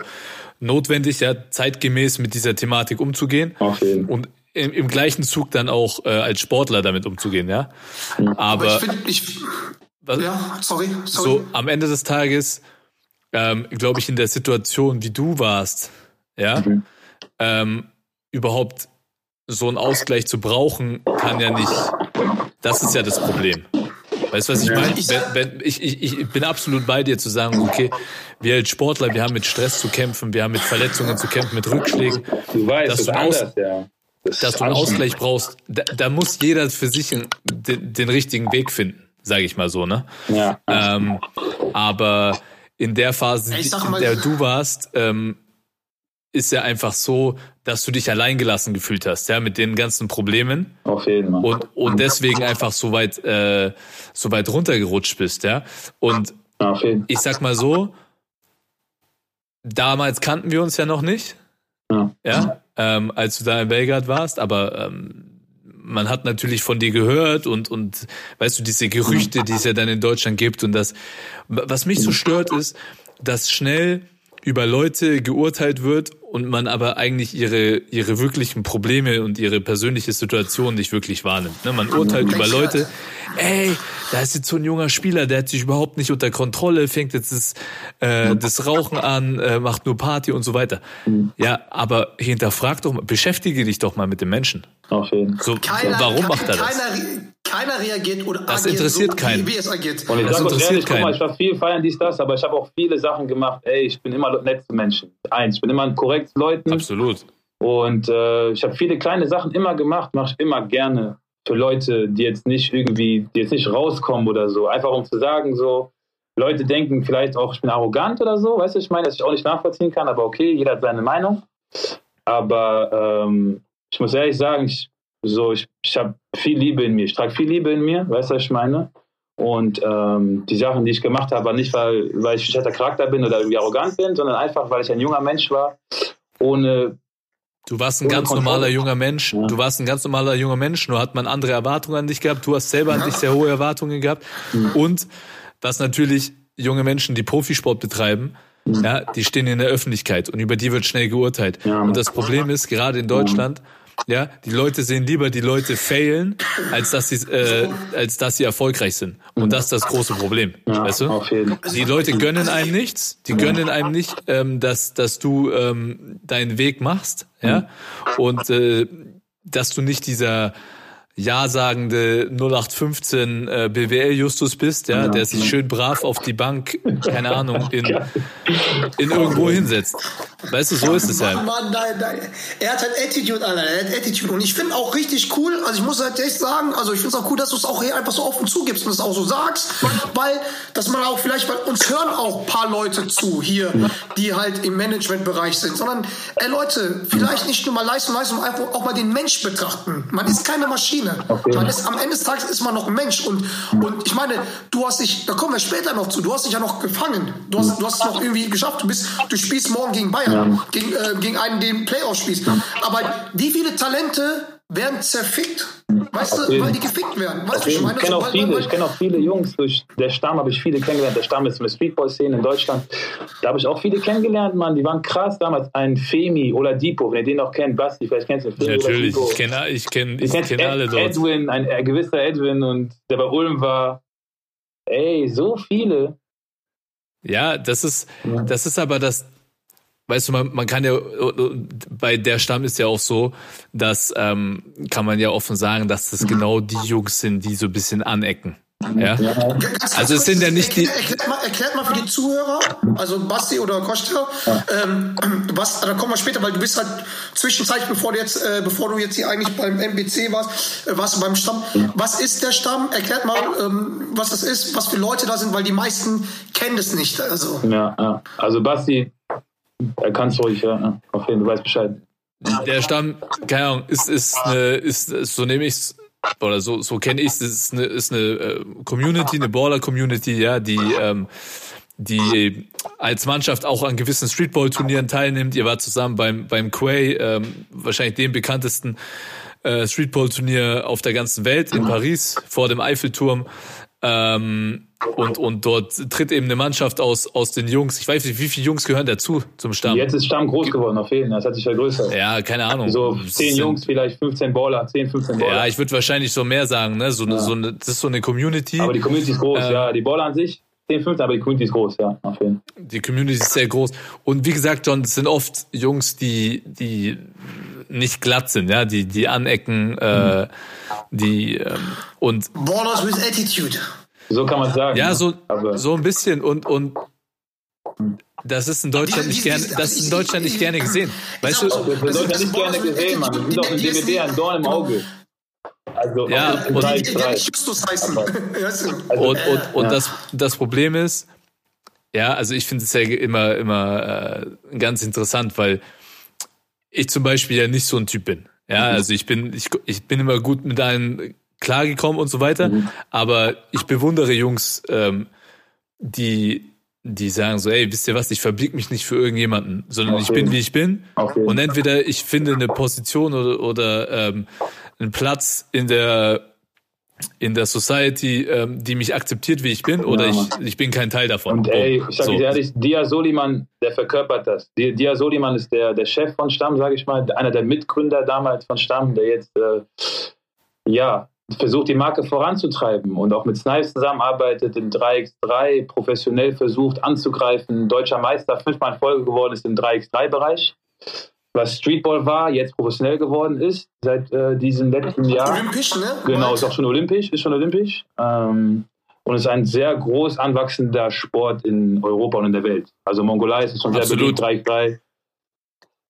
notwendig, ja, zeitgemäß mit dieser Thematik umzugehen Auf jeden und im, im gleichen Zug dann auch äh, als Sportler damit umzugehen, ja. Aber Aber ich finde, ich, was, ja, sorry, sorry. so am Ende des Tages, ähm, glaube ich, in der Situation, wie du warst, ja, Mhm. ähm, überhaupt so einen Ausgleich zu brauchen, kann ja nicht. Das ist ja das Problem. Weißt du, was ich Ja. meine? Ich- Wenn, wenn, ich, ich, ich bin absolut bei dir zu sagen, okay, wir als Sportler, wir haben mit Stress zu kämpfen, wir haben mit Verletzungen zu kämpfen, mit Rückschlägen, Du weißt, dass das du anders, ja. Das dass du einen. Ausgleich brauchst. Da, da muss jeder für sich den, den richtigen Weg finden, sage ich mal so, ne? Ja. Ähm, aber in der Phase, in der du warst, ähm, ist ja einfach so, dass du dich alleingelassen gefühlt hast, ja, mit den ganzen Problemen Auf jeden Fall. und, und deswegen einfach so weit, äh, so weit runtergerutscht bist, ja. Und Auf jeden ich sag mal so, damals kannten wir uns ja noch nicht, Ja. ja, ähm, als du da in Belgrad warst, aber ähm, man hat natürlich von dir gehört und und weißt du diese Gerüchte, die es ja dann in Deutschland gibt und das, was mich so stört ist, dass schnell über Leute geurteilt wird und man aber eigentlich ihre ihre wirklichen Probleme und ihre persönliche Situation nicht wirklich wahrnimmt. Ne? Man urteilt über Leute, ey, da ist jetzt so ein junger Spieler, der hat sich überhaupt nicht unter Kontrolle, fängt jetzt das, äh, das Rauchen an, äh, macht nur Party und so weiter. Ja, aber hinterfrag doch mal, beschäftige dich doch mal mit dem Menschen. Auf jeden So, Keiner, warum macht er das? Keiner, re- keiner reagiert oder Das agiert interessiert so, keinen. Wie, wie es agiert. Und ich Das euch interessiert ehrlich, guck mal, keinen. ich war viel feiern, dies, das, aber ich habe auch viele Sachen gemacht. Ey, ich bin immer nett zu Menschen. Eins, ich bin immer korrekt zu Leuten. Absolut. Und äh, ich habe viele kleine Sachen immer gemacht, mache ich immer gerne für Leute, die jetzt nicht irgendwie, die jetzt nicht rauskommen oder so. Einfach um zu sagen, so, Leute denken vielleicht auch, ich bin arrogant oder so, weißt du, ich meine, dass ich auch nicht nachvollziehen kann, aber okay, jeder hat seine Meinung. Aber ähm, ich muss ehrlich sagen, ich, so, ich, ich habe viel Liebe in mir, ich trage viel Liebe in mir, weißt du, was ich meine? Und ähm, die Sachen, die ich gemacht habe, war nicht, weil, weil ich ein schlechter Charakter bin oder irgendwie arrogant bin, sondern einfach, weil ich ein junger Mensch war, ohne Du warst ein ganz normaler junger Mensch. Ja. Du warst ein ganz normaler junger Mensch, nur hat man andere Erwartungen an dich gehabt. Du hast selber an dich sehr hohe Erwartungen gehabt. Und dass natürlich junge Menschen, die Profisport betreiben, ja, die stehen in der Öffentlichkeit und über die wird schnell geurteilt. Ja. Und das Problem ist, gerade in Deutschland, ja, die Leute sehen lieber die Leute failen, als dass sie, äh, als dass sie erfolgreich sind. Und das ist das große Problem. Ja, weißt du? auf jeden. Die Leute gönnen einem nichts, die gönnen einem nicht, ähm, dass, dass du ähm, deinen Weg machst, ja, und äh, dass du nicht dieser ja-sagende 0815 äh, BWL-Justus bist, ja, der sich schön brav auf die Bank, keine Ahnung, in, in irgendwo hinsetzt. Weißt du, so ist es halt. Mann, nein, nein. Er hat halt Attitude, Alter. Er hat Attitude. Und ich finde auch richtig cool, also ich muss halt echt sagen, also ich finde es auch cool, dass du es auch hier einfach so offen zugibst und es auch so sagst, weil, dass man auch vielleicht, weil uns hören auch ein paar Leute zu hier, die halt im Managementbereich sind, sondern, ey Leute, vielleicht nicht nur mal Leistung, Leistung, einfach auch mal den Mensch betrachten. Man ist keine Maschine. Man ist, am Ende des Tages ist man noch ein Mensch und, und ich meine, du hast dich, da kommen wir später noch zu, du hast dich ja noch gefangen. Du hast, du hast es noch irgendwie geschafft. Du bist, du spielst morgen gegen Bayern, gegen, äh, gegen einen, den Playoff spielst. Aber wie viele Talente werden zerfickt? Weißt du, weil die gefickt werden. Weißt du, ich Ich meine, kenne so, auch weil- viele, ich kenne auch viele Jungs durch der Stamm habe ich viele kennengelernt. Der Stamm ist eine Streetball-Szene in Deutschland. Da habe ich auch viele kennengelernt, Mann. Die waren krass damals. Ein Femi oder Depot, wenn ihr den noch kennt, Basti, vielleicht kennst du den. Femi Natürlich, ich kenne ich kenn, ich kenn alle dort. Edwin, ein, ein gewisser Edwin und der bei Ulm war. Ey, so viele. Ja, das ist, das ist aber das, weißt du, man, man kann ja, bei der Stamm ist ja auch so, dass, ähm, kann man ja offen sagen, dass das genau die Jungs sind, die so ein bisschen anecken. Ja, Ganz Also es sind ja nicht die- Erklärt, mal, erklärt mal für die Zuhörer, also Basti oder Costa, ähm, was, da kommen wir später, weil du bist halt zwischenzeitlich, bevor du jetzt, äh, bevor du jetzt hier eigentlich beim MBC warst, äh, warst du beim Stamm. Was ist der Stamm? Erklärt mal, ähm, was das ist, was für Leute da sind, weil die meisten kennen das nicht. Also. Ja, ja. Also Basti, er kann es ruhig, ja. Auf jeden Fall, du weißt Bescheid. der Stamm, keine Ahnung, ist, ist eine, ist, ist so nehme ich's, oder so, so kenne ich es, ist eine, ist eine äh, Community, eine Baller-Community, ja, die, ähm, die als Mannschaft auch an gewissen Streetball-Turnieren teilnimmt. Ihr wart zusammen beim, beim Quay, ähm, wahrscheinlich dem bekanntesten äh, Streetball-Turnier auf der ganzen Welt in Paris vor dem Eiffelturm. Ähm, und, und dort tritt eben eine Mannschaft aus, aus den Jungs. Ich weiß nicht, wie viele Jungs gehören dazu zum Stamm? Jetzt ist Stamm groß geworden, auf jeden Fall. Das hat sich vergrößert. Ja, keine Ahnung. So Es 10 sind- Jungs, vielleicht 15 Baller, 10, 15 Baller. Ja, ich würde wahrscheinlich so mehr sagen, ne? So, eine so eine, das ist so eine Community. aber die Community ist groß, Ähm, ja. Die Baller an sich 10, 15, aber die Community ist groß, ja. Auf jeden Fall. Die Community ist sehr groß. Und wie gesagt, John, es sind oft Jungs, die, die nicht glatt sind, ja, die, die anecken, äh, die, ähm, und Ballers with Attitude. So kann man sagen. ja, so, aber so ein bisschen und, und das ist in Deutschland nicht gerne, das ist in Deutschland nicht ich- gerne gesehen. Weißt du? das- sollten das nicht gerne gesehen, Mann. Wir sind die- die- DBB ein Dorn im Auge. Also, Ja, auf und- drei, drei. Also, Und, und, und Ja. das, das Problem ist, ja, also ich finde es ja immer, immer äh, ganz interessant, weil ich zum Beispiel ja nicht so ein Typ bin. Ja, also ich bin, ich, ich bin immer gut mit allen klargekommen und so weiter, aber ich bewundere Jungs, ähm, die, die sagen so, ey, wisst ihr was, ich verbieg mich nicht für irgendjemanden, sondern ich bin, wie ich bin. Jeden Und entweder ich finde eine Position oder, oder ähm, einen Platz in der in der Society, ähm, die mich akzeptiert, wie ich bin, oder ich, ich bin kein Teil davon. Und ey, ich sag So. dir ehrlich, Dia Soliman, der verkörpert das. Dia, Soliman ist der, der Chef von Stamm, sage ich mal, einer der Mitgründer damals von Stamm, der jetzt äh, ja versucht, die Marke voranzutreiben und auch mit Snipes zusammenarbeitet, im 3x3 professionell versucht anzugreifen, deutscher Meister fünfmal in Folge geworden ist im 3x3-Bereich. Was Streetball war, jetzt professionell geworden ist, seit äh, diesem letzten Jahr. Olympisch, ne? Genau, ist auch schon olympisch, ist schon olympisch. Ähm, und ist ein sehr groß anwachsender Sport in Europa und in der Welt. Also Mongolei ist schon sehr Absolut. beliebt, 3x3.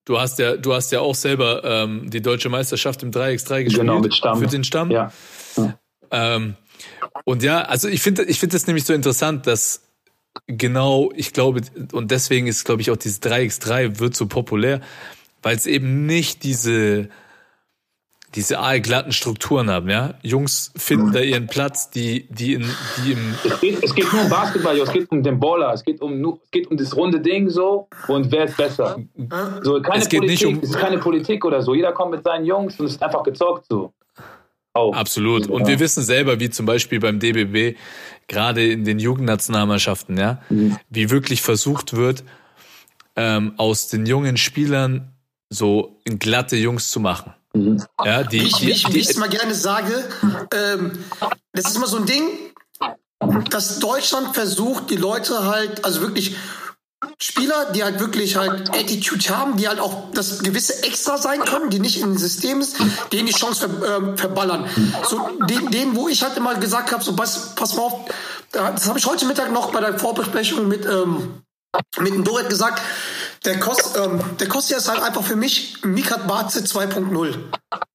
Du hast ja, du hast ja auch selber ähm, die deutsche Meisterschaft im 3x3 gespielt. Genau, mit Stamm. Für den Stamm. Ja. Ähm, und ja, also ich finde, ich finde das nämlich so interessant, dass genau, ich glaube, und deswegen ist, glaube ich, auch dieses 3x3 wird so populär, weil es eben nicht diese, diese aalglatten Strukturen haben, ja. Jungs finden da ihren Platz, die, die in, die im, Es geht, es geht nur um Basketball, es geht um den Baller, es geht um, es geht um das runde Ding so und wer ist besser. So, keine Es geht Politik, nicht um- es ist keine Politik oder so. Jeder kommt mit seinen Jungs und es ist einfach gezockt so. Auch. Absolut. Und Ja. wir wissen selber, wie zum Beispiel beim DBB, gerade in den Jugendnationalmannschaften, ja, Mhm. wie wirklich versucht wird, ähm, aus den jungen Spielern so glatte Jungs zu machen. Mhm. Ja, die, Wie ich, die, wie ich, es mal gerne sage, ähm, das ist immer so ein Ding, dass Deutschland versucht, die Leute halt, also wirklich Spieler, die halt wirklich halt Attitude haben, die halt auch das gewisse Extra sein können, die nicht im System ist, denen die Chance ver, ähm, verballern. So den, denen, wo ich halt immer gesagt habe, so pass, pass mal auf, das habe ich heute Mittag noch bei der Vorbesprechung mit ähm, mit dem Doret gesagt, Der, Kost, ähm, der Kostja ist halt einfach für mich Mikat Barze 2.0.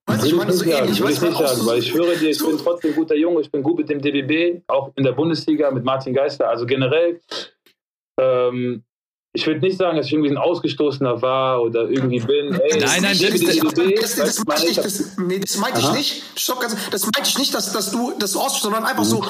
Weißt du, ich meine so sagen, ähnlich. will Weißt ich nicht sagen, so- weil ich schwöre dir, ich so- bin trotzdem ein guter Junge, ich bin gut mit dem DBB, auch in der Bundesliga mit Martin Geister. Also generell, ähm, ich würde nicht sagen, dass ich irgendwie ein Ausgestoßener war oder irgendwie bin. Ey, Nein, nein, das- das- Das, das, das meinte ich, das, nee, das meinte ich nicht. Stopp, ganz, das meinte ich nicht, dass, dass du, dass du aus, sondern einfach so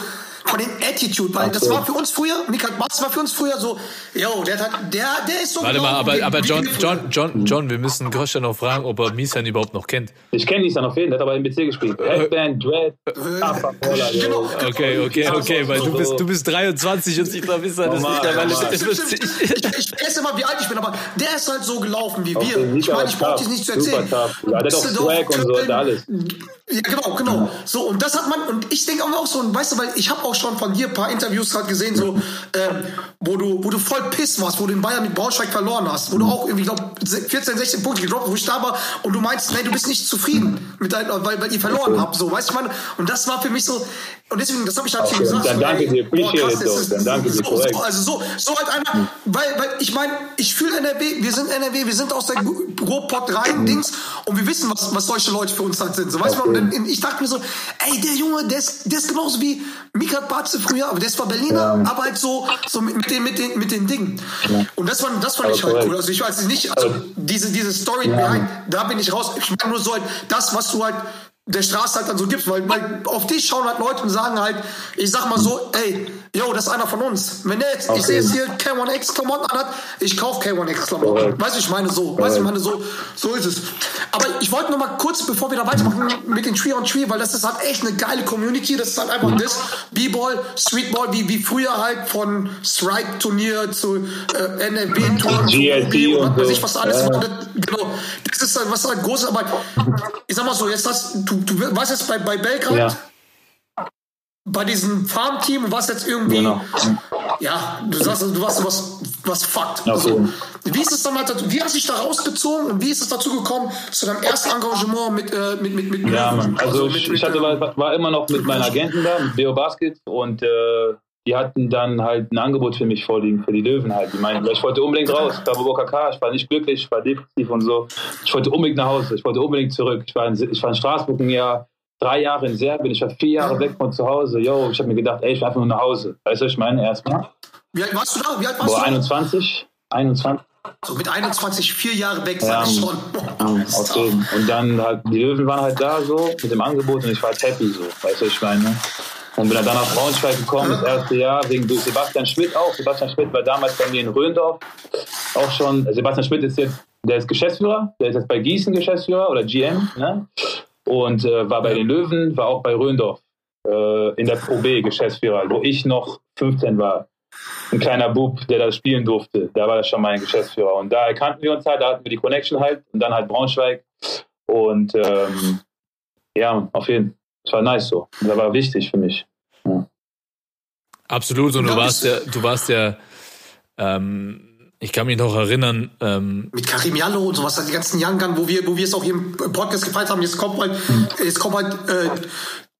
von den Attitude, weil Ach das so. war für uns früher, Mikat Batz war für uns früher so, yo, der hat, der, der ist so. Warte mal, aber, aber John. John, John, John, wir müssen Kostja noch fragen, ob er Misan überhaupt noch kennt. Ich kenne Nissan auf jeden Fall, der hat aber im BC gespielt. Headband, Dread, yo. Genau. Okay, okay, okay, weil du bist, du bist 23 und ich glaube, Misan ist mittlerweile das ist stimmt. Ich, ich vergesse immer, wie alt ich bin, aber der ist halt so gelaufen wie Auf wir. Ich meine, ich brauche dir nicht zu super erzählen. tough. Ja, der hat auch Swag und so, hat alles. Ja, genau, genau. So, und das hat man, und ich denke auch so, und weißt du, weil ich habe auch schon von dir ein paar Interviews gerade gesehen, so, ähm, wo du, wo du voll piss warst, wo du in Bayern mit Braunschweig verloren hast, wo du auch irgendwie, glaube 14, 16 Punkte gedroppt, hast, wo ich da war, und du meinst, nee, du bist nicht zufrieden mit deinem, weil, weil ihr verloren habt, so, weißt du, man, und das war für mich so, und deswegen, das habe ich natürlich Okay, gesagt. dann so, danke ey, dir, boah, krass, though, ist- dann danke dir, so, korrekt. so, also so, so halt einer, weil, weil ich meine, ich fühle NRW, wir sind NRW, wir sind aus der Ruhrpott rein, Dings, und wir wissen, was, was solche Leute für uns halt sind. So, weißt du, und dann- ich dachte mir so, ey, der Junge, der ist, der ist genauso wie Mikat Barze früher, aber der ist zwar Berliner, aber halt so, so mit, den, mit den, mit den Dingen. Und das fand, das fand Aber ich halt cool. Also ich weiß nicht, also diese, diese Story behind, da bin ich raus. Ich meine nur so halt, das, was du halt der Straße halt dann so gibst, weil, weil auf dich schauen halt Leute und sagen halt, ich sag mal so, ey, yo, das ist einer von uns. Wenn der jetzt, ich sehe jetzt hier K1X Klamotten anhat, ich kauf K1X Klamotten. Korrekt. Weißt du, ich meine so, weißt du, ich meine so, so ist es. Aber ich wollte noch mal kurz, bevor wir da weitermachen mit den Tree on Tree, weil das ist halt echt eine geile Community, das ist halt einfach das B-Ball, Streetball, wie, wie früher halt von Strike-Turnier zu äh, NRW-Tour, GLT und und was weiß so. ich, was alles Ja. war. Das, genau, das ist halt, was halt groß ist, aber ich sag mal so, jetzt hast du, du warst jetzt bei, bei Belgrad, Ja, bei diesem Farmteam und warst jetzt irgendwie, genau. ja, du sagst, du warst was, was fuckt. Auf Also, wie ist es dann halt, wie hast du dich da rausgezogen und wie ist es dazu gekommen zu deinem ersten Engagement mit, äh, mit, mit, mit Ja, Mann. Also mit- ich, mit, ich hatte, war, war immer noch mit meinen Agenten da, mit Beo Basket und äh, die hatten dann halt ein Angebot für mich vorliegen, für die Löwen halt. Die meinten, ich wollte unbedingt raus, ich war bei OKK, ich war nicht glücklich, ich war depressiv und so. Ich wollte unbedingt nach Hause, ich wollte unbedingt zurück. Ich war in, ich war in Straßburg ein Jahr, drei Jahre in Serbien, ich war vier Jahre weg von zu Hause. Yo, ich habe mir gedacht, ey, ich will einfach nur nach Hause. Weißt du, was ich meine? Erstmal. Wie alt warst du da? Wie alt warst Boah, du? 21. 21. So mit 21, vier Jahre weg, Ja, sag ich schon. Boah, tough. dem. Und dann halt, die Löwen waren halt da so mit dem Angebot und ich war halt happy so. Weißt du, was ich meine? Und bin dann nach Braunschweig gekommen, das erste Jahr, wegen durch Sebastian Schmidt auch. Sebastian Schmidt war damals bei mir in Röndorf auch schon. Sebastian Schmidt ist jetzt, der ist Geschäftsführer, der ist jetzt bei Gießen Geschäftsführer oder GM, ne? Und äh, war bei den Löwen, war auch bei Röndorf äh, in der Pro B Geschäftsführer, wo ich noch 15 war. Ein kleiner Bub, der da spielen durfte. Da war das schon mein Geschäftsführer. Und da erkannten wir uns halt, da hatten wir die Connection halt und dann halt Braunschweig. Und ähm, ja, auf jeden Fall. Es war nice so. Das war wichtig für mich. Absolut, und du warst ja, du warst ja, ähm, ich kann mich noch erinnern, ähm, mit Karim Jallo und sowas, die ganzen Young Gun, wo wir, wo wir es auch hier im Podcast gefeiert haben, jetzt kommt halt, jetzt kommt halt äh,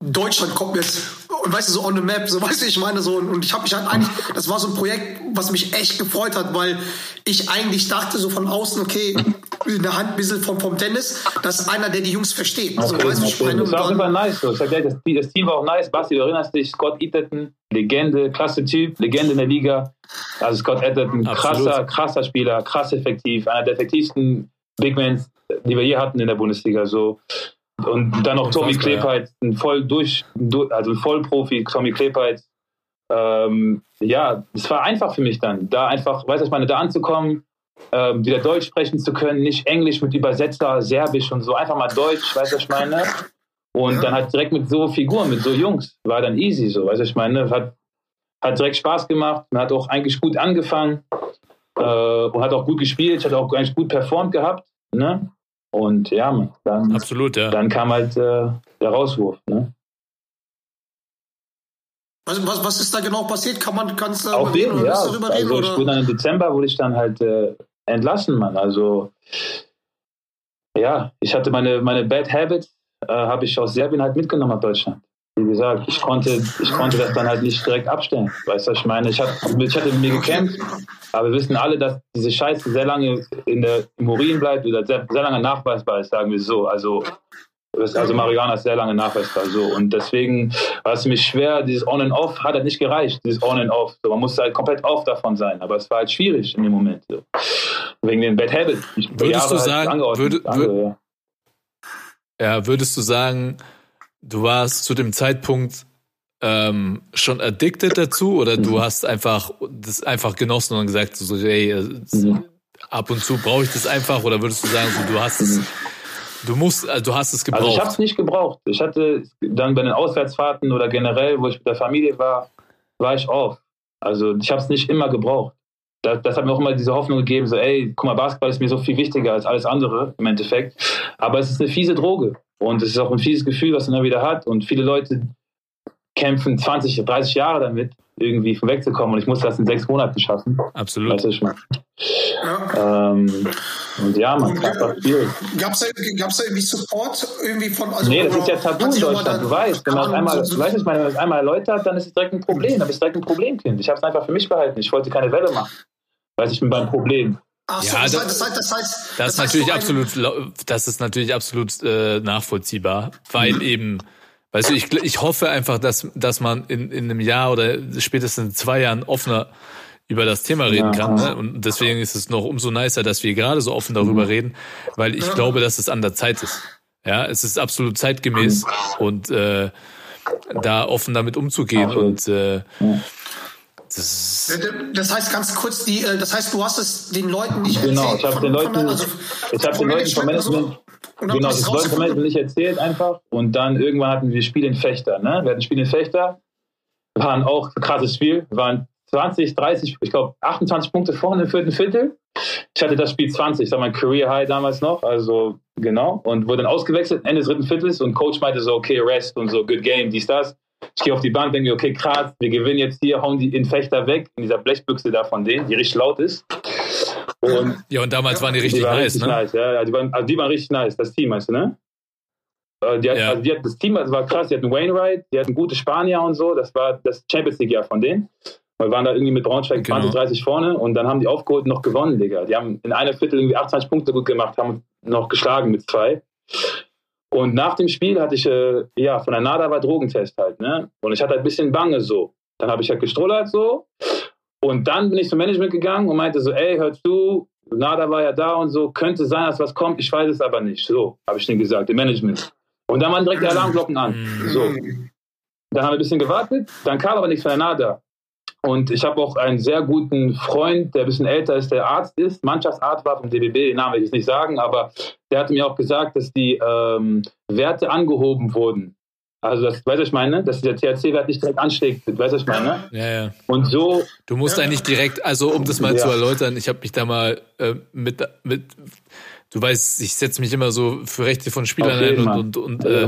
Deutschland kommt jetzt und weißt du so on the map, so weißt du, ich meine so und ich habe mich halt eigentlich, das war so ein Projekt, was mich echt gefreut hat, weil ich eigentlich dachte so von außen, okay, in der Hand ein bisschen vom, vom Tennis, das ist einer, der die Jungs versteht. So, Okay, weißt ich meine, Das und war dann, Fall nice. So. Das, das Team war auch nice. Basti, du erinnerst dich, Scott Eaterton, Legende, klasse Typ, Legende in der Liga. Also Scott Absolut. krasser, krasser Spieler, krass effektiv, einer der effektivsten Big Mans, die wir je hatten in der Bundesliga. So. Und dann noch Tommy ja. Klebheit, ein voll durch, also ein Vollprofi, Tommy Klebheit. Ähm, ja, es war einfach für mich dann, da einfach, weißt du, ich meine, da anzukommen, ähm, wieder Deutsch sprechen zu können, nicht Englisch mit Übersetzer, Serbisch und so, einfach mal Deutsch, weißt du, ich meine? Und dann halt direkt mit so Figuren, mit so Jungs, war dann easy, so, weißt du, was ich meine? Hat, hat direkt Spaß gemacht, man hat auch eigentlich gut angefangen äh, und hat auch gut gespielt, hat auch eigentlich gut performt gehabt, ne? Und ja, dann, absolut, ja. dann kam halt äh, der Rauswurf, ne? was, was, was ist da genau passiert? Kann man, kannst du Auf darüber reden jeden, oder ja. darüber reden? Also ich Oder? wurde dann im Dezember wurde ich dann halt äh, entlassen, Mann. Also ja, ich hatte meine, meine Bad Habits, äh, habe ich aus Serbien halt mitgenommen nach Deutschland. Wie gesagt, ich konnte, ich konnte das dann halt nicht direkt abstellen. Weißt du, was ich meine? Ich, hab, ich hatte mit mir gekämpft, aber wir wissen alle, dass diese Scheiße sehr lange in der, im Urin bleibt oder sehr, sehr lange nachweisbar ist, sagen wir so. Also, also Marihuana ist sehr lange nachweisbar. So. Und deswegen war es für mich schwer, dieses On and Off hat halt nicht gereicht, dieses On and Off. So, man musste halt komplett off davon sein, aber es war halt schwierig in dem Moment. So. Wegen den Bad Habits. Würdest Jahre du halt sagen, angeordnet, würde- andere, wür- ja. Ja, würdest du sagen, du warst zu dem Zeitpunkt ähm, schon addicted dazu oder Mhm. du hast einfach das einfach genossen und gesagt, so, ey, äh, Mhm. ab und zu brauche ich das einfach oder würdest du sagen, so, du hast es, du musst, also du hast es Also ich habe gebraucht? es nicht gebraucht. Ich hatte dann bei den Auswärtsfahrten oder generell, wo ich mit der Familie war, war ich off. Also ich habe es nicht immer gebraucht. Das, das hat mir auch immer diese Hoffnung gegeben, so ey, guck mal, Basketball ist mir so viel wichtiger als alles andere im Endeffekt. Aber es ist eine fiese Droge und es ist auch ein fieses Gefühl, was man dann wieder hat. Und viele Leute kämpfen 20, 30 Jahre damit, irgendwie von wegzukommen. Und ich musste das in sechs Monaten schaffen. Absolut. Weißt du, ich meine. Ja. Ähm, und ja, man kann was viel. Gab's da, gab's da irgendwie Support irgendwie von also Nee, das ist ja tabu in Deutschland. da- Du weißt, wenn man einmal, so- du weißt, ich meine, wenn man es einmal erläutert, dann ist es direkt ein Problem. Dann bist du direkt ein Problemkind. Ich habe es einfach für mich behalten. Ich wollte keine Welle machen. Weiß ich bin beim Problem. Ach so, Ja, das, das- heißt, das heißt, das Das ist heißt, natürlich so ein- absolut, das ist natürlich absolut äh, nachvollziehbar, weil Mhm. eben, weißt du, ich, ich hoffe einfach, dass, dass man in, in einem Jahr oder spätestens in zwei Jahren offener über das Thema reden Ja. kann. Ne? Und deswegen ist es noch umso nicer, dass wir gerade so offen darüber Mhm. reden, weil ich glaube, dass es an der Zeit ist. Ja, es ist absolut zeitgemäß und äh, da offen damit umzugehen Absolut. und äh, das ist, Das heißt ganz kurz, die, äh, das heißt, du hast es den Leuten nicht Genau, erzählt. ich habe von- den von Leuten, der- also ich habe den Leuten vom. Management, Und genau, das. Management nicht erzählt einfach. Und dann irgendwann hatten wir Spiel in Fechter. Ne? Wir hatten Spiel in Fechter, waren auch ein krasses Spiel, waren 20, 30, ich glaube 28 Punkte vorne im vierten Viertel. Ich hatte das Spiel 20, das war mein Career High damals noch, also genau. Und wurde dann ausgewechselt Ende des dritten Viertels und Coach meinte so, okay, Rest und so, good game, dies, das. Ich gehe auf die Bank, denke mir, okay, krass, wir gewinnen jetzt hier, hauen die in Fechter weg, in dieser Blechbüchse da von denen, die richtig laut ist. Und ja, und damals waren die richtig die waren nice, richtig ne? nice, ja, die waren, also die waren richtig nice, das Team, meinst du, ne? Äh, Die hat, Ja. also die hat, das Team das war krass, die hatten Wainwright, die hatten gute Spanier und so, das war das Champions League-Jahr von denen. Wir waren da irgendwie mit Braunschweig Genau. 20, 30 vorne und dann haben die aufgeholt und noch gewonnen, Digga. Die haben in einer Viertel irgendwie 28 Punkte gut gemacht, haben noch geschlagen mit zwei. Und nach dem Spiel hatte ich, äh, ja, von der NADA war Drogentest halt, ne? Und ich hatte halt ein bisschen Bange so. Dann habe ich halt gestrollert so. Und dann bin ich zum Management gegangen und meinte so, ey, hör zu, NADA war ja da und so, könnte sein, dass was kommt, ich weiß es aber nicht. So, habe ich denen gesagt, dem Management. Und dann waren direkt die Alarmglocken an. Mhm. So. Dann haben wir ein bisschen gewartet, dann kam aber nichts von der NADA. Und ich habe auch einen sehr guten Freund, der ein bisschen älter ist, der Arzt ist, Mannschaftsarzt war vom DBB, den Namen will ich jetzt nicht sagen, aber der hatte mir auch gesagt, dass die ähm, Werte angehoben wurden. Also, das, weißt du, ich meine? Dass der THC-Wert nicht direkt anschlägt. Weißt du, was ich meine? Ja, ja. Und so, Du musst Ja. eigentlich direkt, also um das mal Ja. zu erläutern, ich habe mich da mal äh, mit, mit, du weißt, ich setze mich immer so für Rechte von Spielern ein und, und, und äh,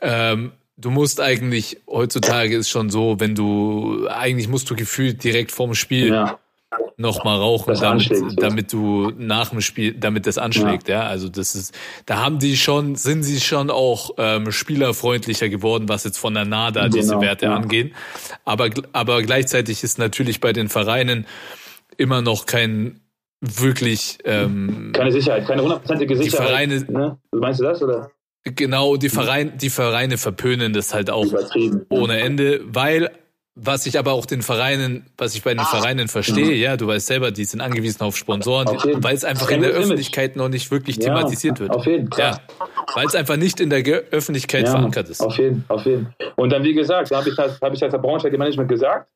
ähm, du musst eigentlich, heutzutage ist schon so, wenn du, eigentlich musst du gefühlt direkt vorm Spiel ja. Noch mal rauchen, damit, damit du nach dem Spiel, damit das anschlägt, ja. Also das ist, da haben die schon, sind sie schon auch ähm, spielerfreundlicher geworden, was jetzt von der NADA diese Genau, Werte ja. angehen. Aber, aber gleichzeitig ist natürlich bei den Vereinen immer noch kein wirklich ähm, Keine Sicherheit, keine hundertprozentige Sicherheit. Vereine- ne? Meinst du das oder? genau die Vereine, die Vereine verpönen das halt auch ohne Ende, weil was ich aber auch den Vereinen, was ich bei den Vereinen verstehe, ja, du weißt selber, die sind angewiesen auf Sponsoren, weil es einfach in der Image. Öffentlichkeit noch nicht wirklich Ja, thematisiert wird. auf jeden Fall. Ja, weil es einfach nicht in der Ge Öffentlichkeit Ja, verankert ist. Auf jeden, auf jeden. Und dann, wie gesagt, da habe ich das, habe ich das der Braunschweig Management gesagt.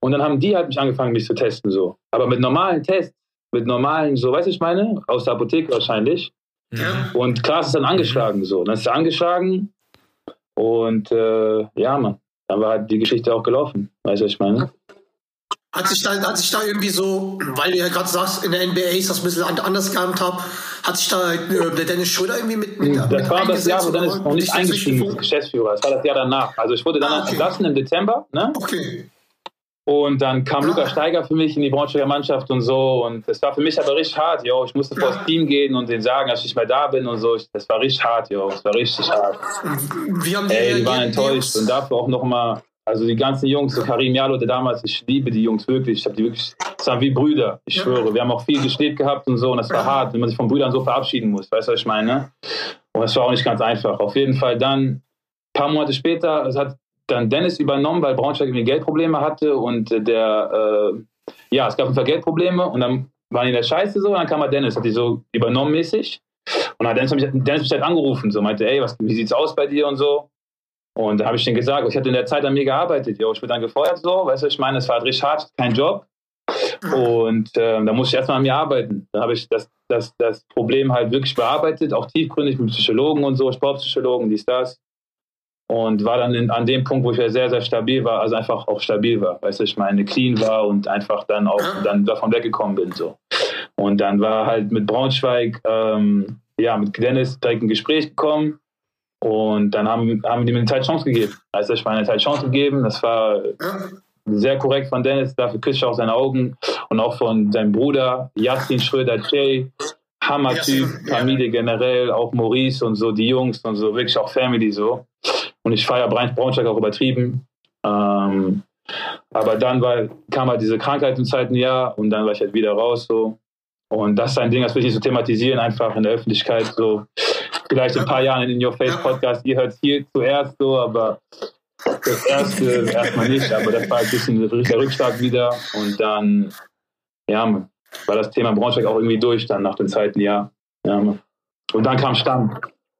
Und dann haben die halt mich angefangen, mich zu testen, so. Aber mit normalen Tests, mit normalen, so, weißt du, ich meine, aus der Apotheke wahrscheinlich. Ja. Und Klaas ist dann angeschlagen, so. Dann ist er angeschlagen. Und, äh, ja, Mann. Dann war halt die Geschichte auch gelaufen. Weißt du, was ich meine? Hat sich da, hat sich da irgendwie so, weil du ja gerade sagst, in der NBA ist das ein bisschen an- anders gehandhabt, hat sich da äh, der Dennis Schröder irgendwie mit, mit, Das mit war das Jahr, wo Dennis noch nicht dazwischen- Geschäftsführer. Das war das Jahr danach. Also ich wurde dann Ah, okay. entlassen im Dezember, ne? Okay. Und dann kam Lukas Steiger für mich in die Braunschweiger Mannschaft und so. Und das war für mich aber richtig hart, yo. Ich musste vor das Team gehen und denen sagen, dass ich nicht mehr da bin und so. Das war richtig hart, yo. Das war richtig hart. Wie haben die Ey, die waren enttäuscht. Und dafür auch nochmal, also die ganzen Jungs, so Karim Jalo, der damals, ich liebe die Jungs wirklich. Ich habe die wirklich, das waren wie Brüder, ich schwöre. Wir haben auch viel gesteht gehabt und so. Und das war hart, wenn man sich von Brüdern so verabschieden muss. Weißt du, was ich meine? Und das war auch nicht ganz einfach. Auf jeden Fall dann, ein paar Monate später, es hat dann Dennis übernommen, weil Braunschweig irgendwie Geldprobleme hatte und äh, der, äh, ja, es gab einfach Geldprobleme und dann waren die in der Scheiße so und dann kam halt Dennis, hat die so übernommen mäßig und dann hat Dennis mich, Dennis mich halt angerufen, so meinte, ey, was, wie sieht's aus bei dir und so und da habe ich denen gesagt, ich hatte in der Zeit an mir gearbeitet, yo, ich bin dann gefeuert so, weißt du, ich meine, es war richtig hart, kein Job und ähm, da musste ich erstmal an mir arbeiten. Da habe ich das, das, das Problem halt wirklich bearbeitet, auch tiefgründig mit Psychologen und so, Sportpsychologen, dies, das. Und war dann in, an dem Punkt, wo ich ja sehr, sehr stabil war, also einfach auch stabil war, weißt du, ich meine, clean war und einfach dann auch dann davon weggekommen bin. So. Und dann war halt mit Braunschweig, ähm, ja, mit Dennis direkt ein Gespräch gekommen. Und dann haben, haben die mir eine Zeit Chance gegeben. Also ich meine, eine Zeit Chance gegeben. Das war sehr korrekt von Dennis, dafür küsse ich auch seine Augen und auch von seinem Bruder Yassin Schröder Jay. Hammer-Typ. Familie generell, auch Maurice und so, die Jungs und so, wirklich auch Family so. Und ich feiere Braunschweig auch übertrieben. Ähm, aber dann war, kam halt diese Krankheit im zweiten Jahr und dann war ich halt wieder raus so. Und das ist ein Ding, das will ich nicht so thematisieren, einfach in der Öffentlichkeit so. Vielleicht in ein paar Jahren in Your Face Podcast, ihr hört hier zuerst so, aber das erste erstmal nicht, aber das war ein bisschen der Rückschlag wieder und dann, ja, war das Thema Braunschweig auch irgendwie durch dann nach dem zweiten Jahr. Ja, und dann kam Stamm.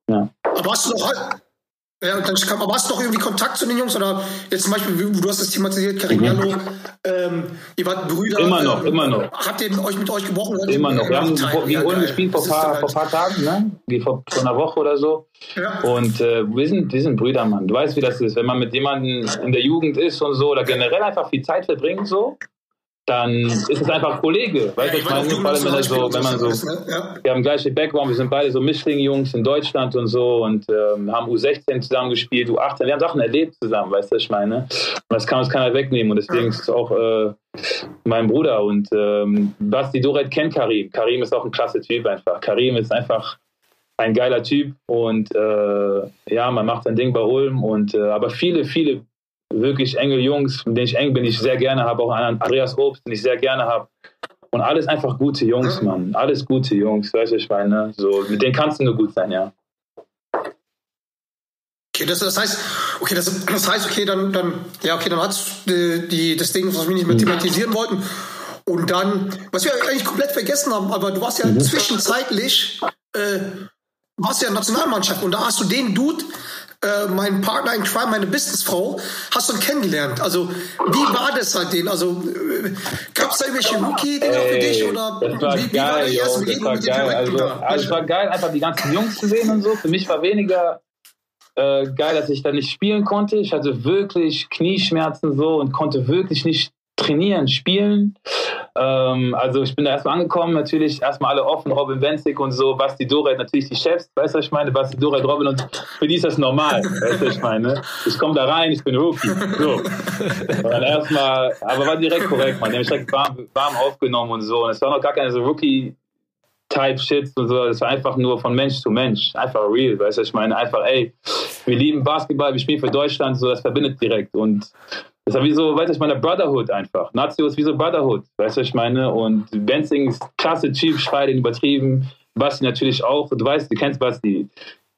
Ja. Aber hast du noch, ja, und dann kam, aber hast du noch irgendwie Kontakt zu den Jungs? Oder jetzt zum Beispiel, du hast es thematisiert, Karim Jallo, ähm, ihr wart Brüder. Mhm. Immer noch, ähm, immer noch. Habt ihr euch mit euch gebrochen? Immer noch. Wir haben Ulm geil. gespielt vor Das ein paar, vor paar Tagen, ne? Wie Vor, vor einer Woche oder so. Ja. Und äh, wir, sind, wir sind Brüder, Mann. Du weißt, wie das ist. Wenn man mit jemandem in der Jugend ist und so, oder generell einfach viel Zeit verbringt, so, dann ist es einfach Kollege. Weißt du, ich meine, vor allem, wenn, er so, wenn man so ne? ja. wir haben gleiche Background, wir sind beide so Mischling-Jungs in Deutschland und so und ähm, haben U16 zusammen gespielt, U18, wir haben Sachen erlebt zusammen, weißt du, was ich meine? Und das kann uns keiner wegnehmen und deswegen ist es auch äh, mein Bruder und ähm, Basti Doret kennt Karim. Karim ist auch ein klasse Typ einfach. Karim ist einfach ein geiler Typ und äh, ja, man macht sein Ding bei Ulm und äh, aber viele, viele wirklich enge Jungs, mit denen ich eng bin, die ich sehr gerne habe, auch einen Andreas Obst, den ich sehr gerne habe. Und alles einfach gute Jungs, Mann. Alles gute Jungs, weißt du, ich meine, so, mit denen kannst du nur gut sein, ja. Okay, das, das heißt, okay, das, das heißt, okay, dann, dann, ja, okay, dann hat's die, die, das Ding, was wir nicht mehr Mhm. thematisieren wollten. Und dann, was wir eigentlich komplett vergessen haben, aber du warst ja Mhm. zwischenzeitlich, äh, warst ja in der Nationalmannschaft und da hast du den Dude, äh, meinen Partner in Crime, meine Businessfrau, hast du dann kennengelernt. Also, wie war das halt den? Also, äh, gab es da irgendwelche Rookie-Dinger für dich? Oder das war wie, wie war geil, die erste yo, das war geil. Also, also, es war geil, einfach die ganzen Jungs zu sehen und so. Für mich war weniger äh, geil, dass ich da nicht spielen konnte. Ich hatte wirklich Knieschmerzen so und konnte wirklich nicht trainieren, spielen. Ähm, also ich bin da erstmal angekommen, natürlich erstmal alle offen, Robin Wenzig und so, Basti Doret, natürlich die Chefs, weißt du, was ich meine? Basti Doret, Robin und für die ist das normal, weißt du, was ich meine? Ich komme da rein, ich bin Rookie, so. Dann erstmal, aber war direkt korrekt, man, die haben mich direkt warm, warm aufgenommen und so und es war noch gar keine so Rookie- Type Shits und so. Das war einfach nur von Mensch zu Mensch. Einfach real, weißt du, ich meine, einfach, ey, wir lieben Basketball, wir spielen für Deutschland, so, das verbindet direkt. Und das war wie so, weißt du, ich meine, Brotherhood einfach. Nazio ist wie so Brotherhood, weißt du, ich meine. Und Benzing ist klasse Typ, schreit ihn übertrieben. Basti natürlich auch. Du weißt, du kennst Basti.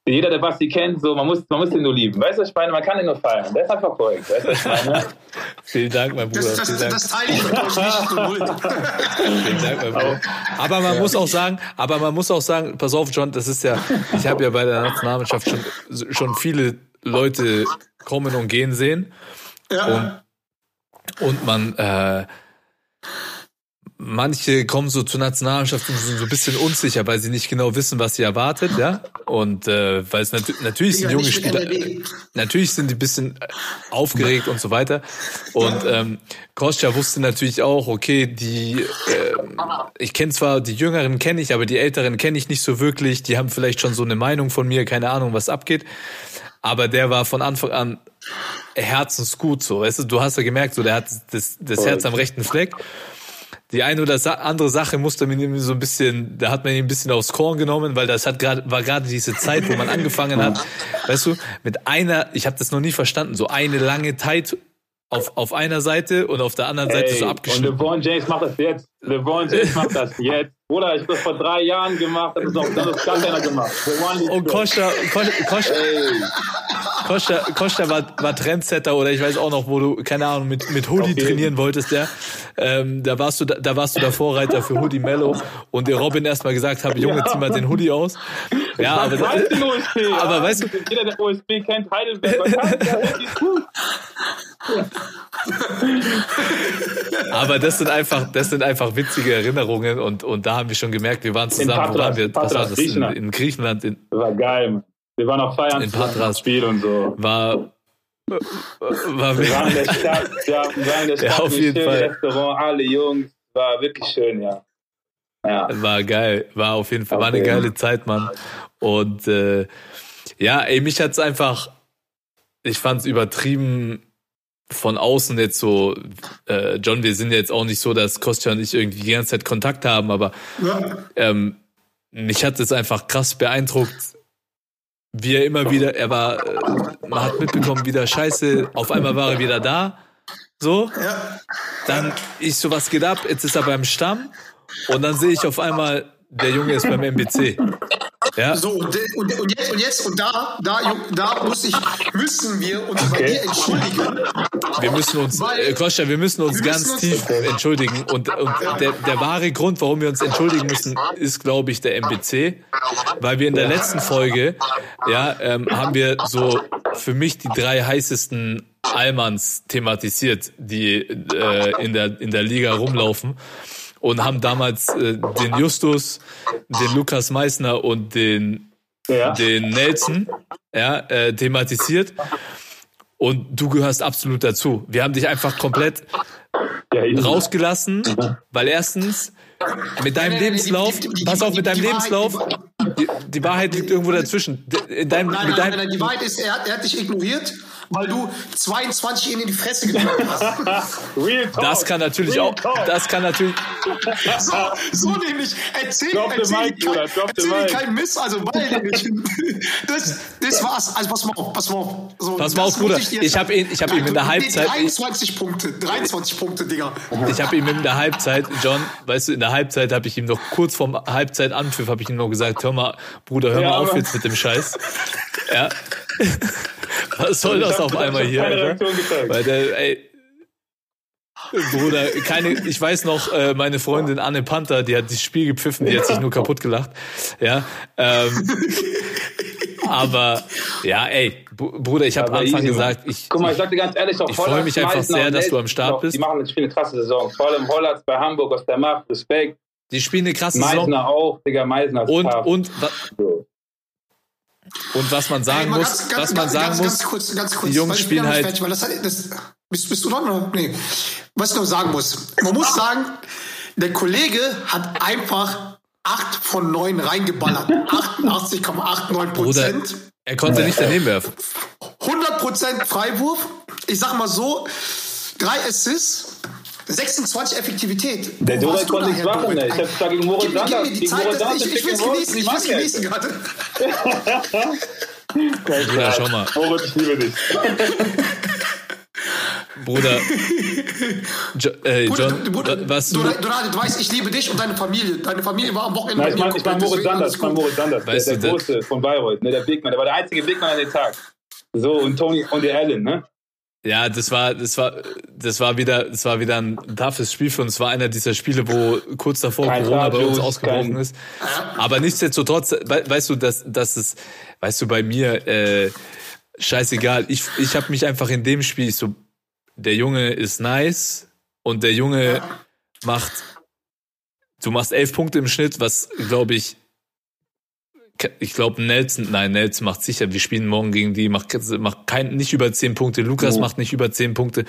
Jeder, der Basti kennt, so, man muss, man muss ihn nur lieben. Weißt du, ich meine, man kann ihn nur feiern. Der ist einfach korrekt, weißt du, ich meine. Vielen Dank, mein Bruder. Das, das, Vielen Dank. das teile ich mit euch nicht so. Vielen Dank, mein Bruder. Aber man muss auch sagen, aber man muss auch sagen, pass auf, John, das ist ja, ich habe ja bei der Nationalmannschaft schon, schon viele Leute kommen und gehen sehen. Ja. Und man, äh, manche kommen so zur Nationalmannschaft und sind so ein bisschen unsicher, weil sie nicht genau wissen, was sie erwartet, ja. Und äh, weil es nat natürlich sind junge Spieler, NRW. natürlich sind die ein bisschen äh, aufgeregt und so weiter. Und ähm, Kostja wusste natürlich auch, okay, die, ähm, ich kenne zwar die Jüngeren kenne ich, aber die Älteren kenne ich nicht so wirklich. Die haben vielleicht schon so eine Meinung von mir, keine Ahnung, was abgeht. Aber der war von Anfang an herzensgut so. Weißt du, du hast ja gemerkt, so der hat das, das. Herz am rechten Fleck. Die eine oder andere Sache musste man ihm so ein bisschen, da hat man ihn ein bisschen aufs Korn genommen, weil das hat gerade war gerade diese Zeit, wo man angefangen hat, weißt du, mit einer, ich habe das noch nie verstanden, so eine lange Zeit auf auf einer Seite und auf der anderen Seite Ey, so und abgeschnitten. LeBron James macht das jetzt. LeBron James macht das jetzt. Bruder, ich hab das vor drei Jahren gemacht, das ist auch das hat gar keiner gemacht. Und the- Costa, Costa, Costa, Costa, war, war Trendsetter oder ich weiß auch noch, wo du, keine Ahnung, mit, mit Hoodie trainieren wolltest, ja. Ähm, da warst du, da, da warst du der Vorreiter für Hoodie Mellow und der Robin erstmal gesagt hat, Junge, zieh mal den Hoodie aus. Ja, aber, denn OSP? aber ja? weißt du- jeder, der OSP kennt, Heidelberg, aber das sind einfach, das sind einfach witzige Erinnerungen und, und da haben wir schon gemerkt, wir waren zusammen, wo Patras, waren wir? in Was war Patras, das? In, Griechenland. in Griechenland, in, Das war geil, Mann. Wir waren auch feiern In Patras. im Spiel und so. war, war, Wir waren in der Stadt, ja, wir waren in der Stadt, Ja, auf jeden Fall. Restaurant, alle Jungs. War wirklich schön, ja. Ja. War geil, war auf jeden Fall, war eine Okay. geile Zeit, Mann. Und äh, ja, ey, mich hat's einfach, ich fand's übertrieben von außen jetzt so, äh, John, wir sind jetzt auch nicht so, dass Kostja und ich irgendwie die ganze Zeit Kontakt haben, aber Ja. ähm, mich hat es einfach krass beeindruckt, wie er immer wieder, er war, äh, man hat mitbekommen, wieder scheiße, auf einmal war er wieder da, so, Ja. dann ich so, was geht ab? Jetzt ist er beim Stamm und dann sehe ich auf einmal, der Junge ist beim MBC. Ja, So, und, und, und jetzt, und jetzt, und da, da, da muss ich, müssen wir uns bei Okay. dir entschuldigen. wir müssen uns, äh, Koscha, wir müssen uns Wir ganz müssen tief entschuldigen. Und, und der, der wahre Grund, warum wir uns entschuldigen müssen, ist, glaube ich, der MBC. Weil wir in der letzten Folge, ja, ähm, haben wir so für mich die drei heißesten Allmanns thematisiert, die äh, in, der, in der Liga rumlaufen. Und haben damals äh, den Justus, den Lukas Meissner und den Ja. den Nelson ja, äh, thematisiert. Und du gehörst absolut dazu. Wir haben dich einfach komplett ja rausgelassen, weil erstens mit deinem Nein, nein, nein, Lebenslauf, pass auf, mit deinem Lebenslauf, die, die Wahrheit liegt irgendwo dazwischen. In deinem, Nein, mit nein, deinem, nein, die Wahrheit ist, er, hat- er hat dich ignoriert, weil du 22 in die Fresse gedrückt hast. Real Talk. das kann natürlich Real auch, Talk. das kann natürlich, So, so nämlich. Erzähl, Drop erzähl, mic, kein, erzähl kein Mist, also weil nämlich. Das, das war's. Also pass mal auf, pass mal auf. So, Pass mal auf, Bruder. Ich hab ihn- ich hab ihm in der Halbzeit- 23 Punkte, 23 Punkte, Digga. ich habe ihm in der Halbzeit, John, weißt du, in der Halbzeit habe ich ihm noch kurz vorm Halbzeitanpfiff habe ich ihm noch gesagt, hör mal, Bruder, hör Ja, mal auf jetzt mit dem Scheiß. Ja. Was soll das auf einmal hier? Weil der, ey, Bruder, keine, ich weiß noch, äh, meine Freundin Anne Panther, die hat das Spiel gepfiffen, die hat sich nur kaputt gelacht. Ja. Ähm, aber ja, ey, Bruder, ich habe Aber Anfang gesagt, ich, Guck mal, ich sag dir ganz ehrlich, auch ich freu Holland, mich einfach sehr, dass du am Start bist. Die machen jetzt eine krasse Saison. Vor allem Holland bei Hamburg aus der Macht, Respekt. die spielen eine krasse Saison. Meisner auch, Digga, Meisner ist Und, tough. und. Und was man sagen mal muss, ganz- was man ganz- sagen ganz, muss, Ganz kurz, ganz kurz. die Jungs spielen halt- fertig, weil das, das, bist, bist du dran? Oder? Nee. Was ich noch sagen muss. Man muss sagen, der Kollege hat einfach 8 von 9 reingeballert. 88,89 Bruder, Prozent. er konnte nicht daneben werfen. 100% Freiwurf. Ich sag mal so, 3 Assists, 26 Effektivität. Der Wo Doret warst du konnte nichts machen. Ich hab's da gegen Moritz Gib, gib Sanders- mir die Zeit, dass- Sanders ich, ich and Roll, genießen, ich will's Mann, genießen gerade. Bruder, schau mal. Moritz, ich liebe dich. Bruder, jo, äh, Bruder, John, du, Bruder, was du, du, du, du weißt, ich liebe dich und deine Familie. Deine Familie war am Wochenende Nein, ich meine mir ich mein Moritz Sanders, ich mein. Moritz Sanders, der, Weißt der du, der- Große von Bayreuth, ne, der Big Man, der war der einzige Big Man an dem Tag. So, und Tony und der Allen, ne? Ja, das war, das war, das war wieder, das war wieder ein toughes Spiel für uns. Es war einer dieser Spiele, wo kurz davor Kein Corona bei uns ausgebrochen kein- ist. Aber nichtsdestotrotz, we, weißt du, dass, dass es, weißt du, bei mir, äh, scheißegal. Ich, ich habe mich einfach in dem Spiel so, der Junge ist nice und der Junge macht, du machst elf Punkte im Schnitt, was glaube ich, ich glaube Nelson, nein, Nelson macht sicher, wir spielen morgen gegen die, macht, macht kein, nicht über zehn Punkte, Lukas macht nicht über zehn Punkte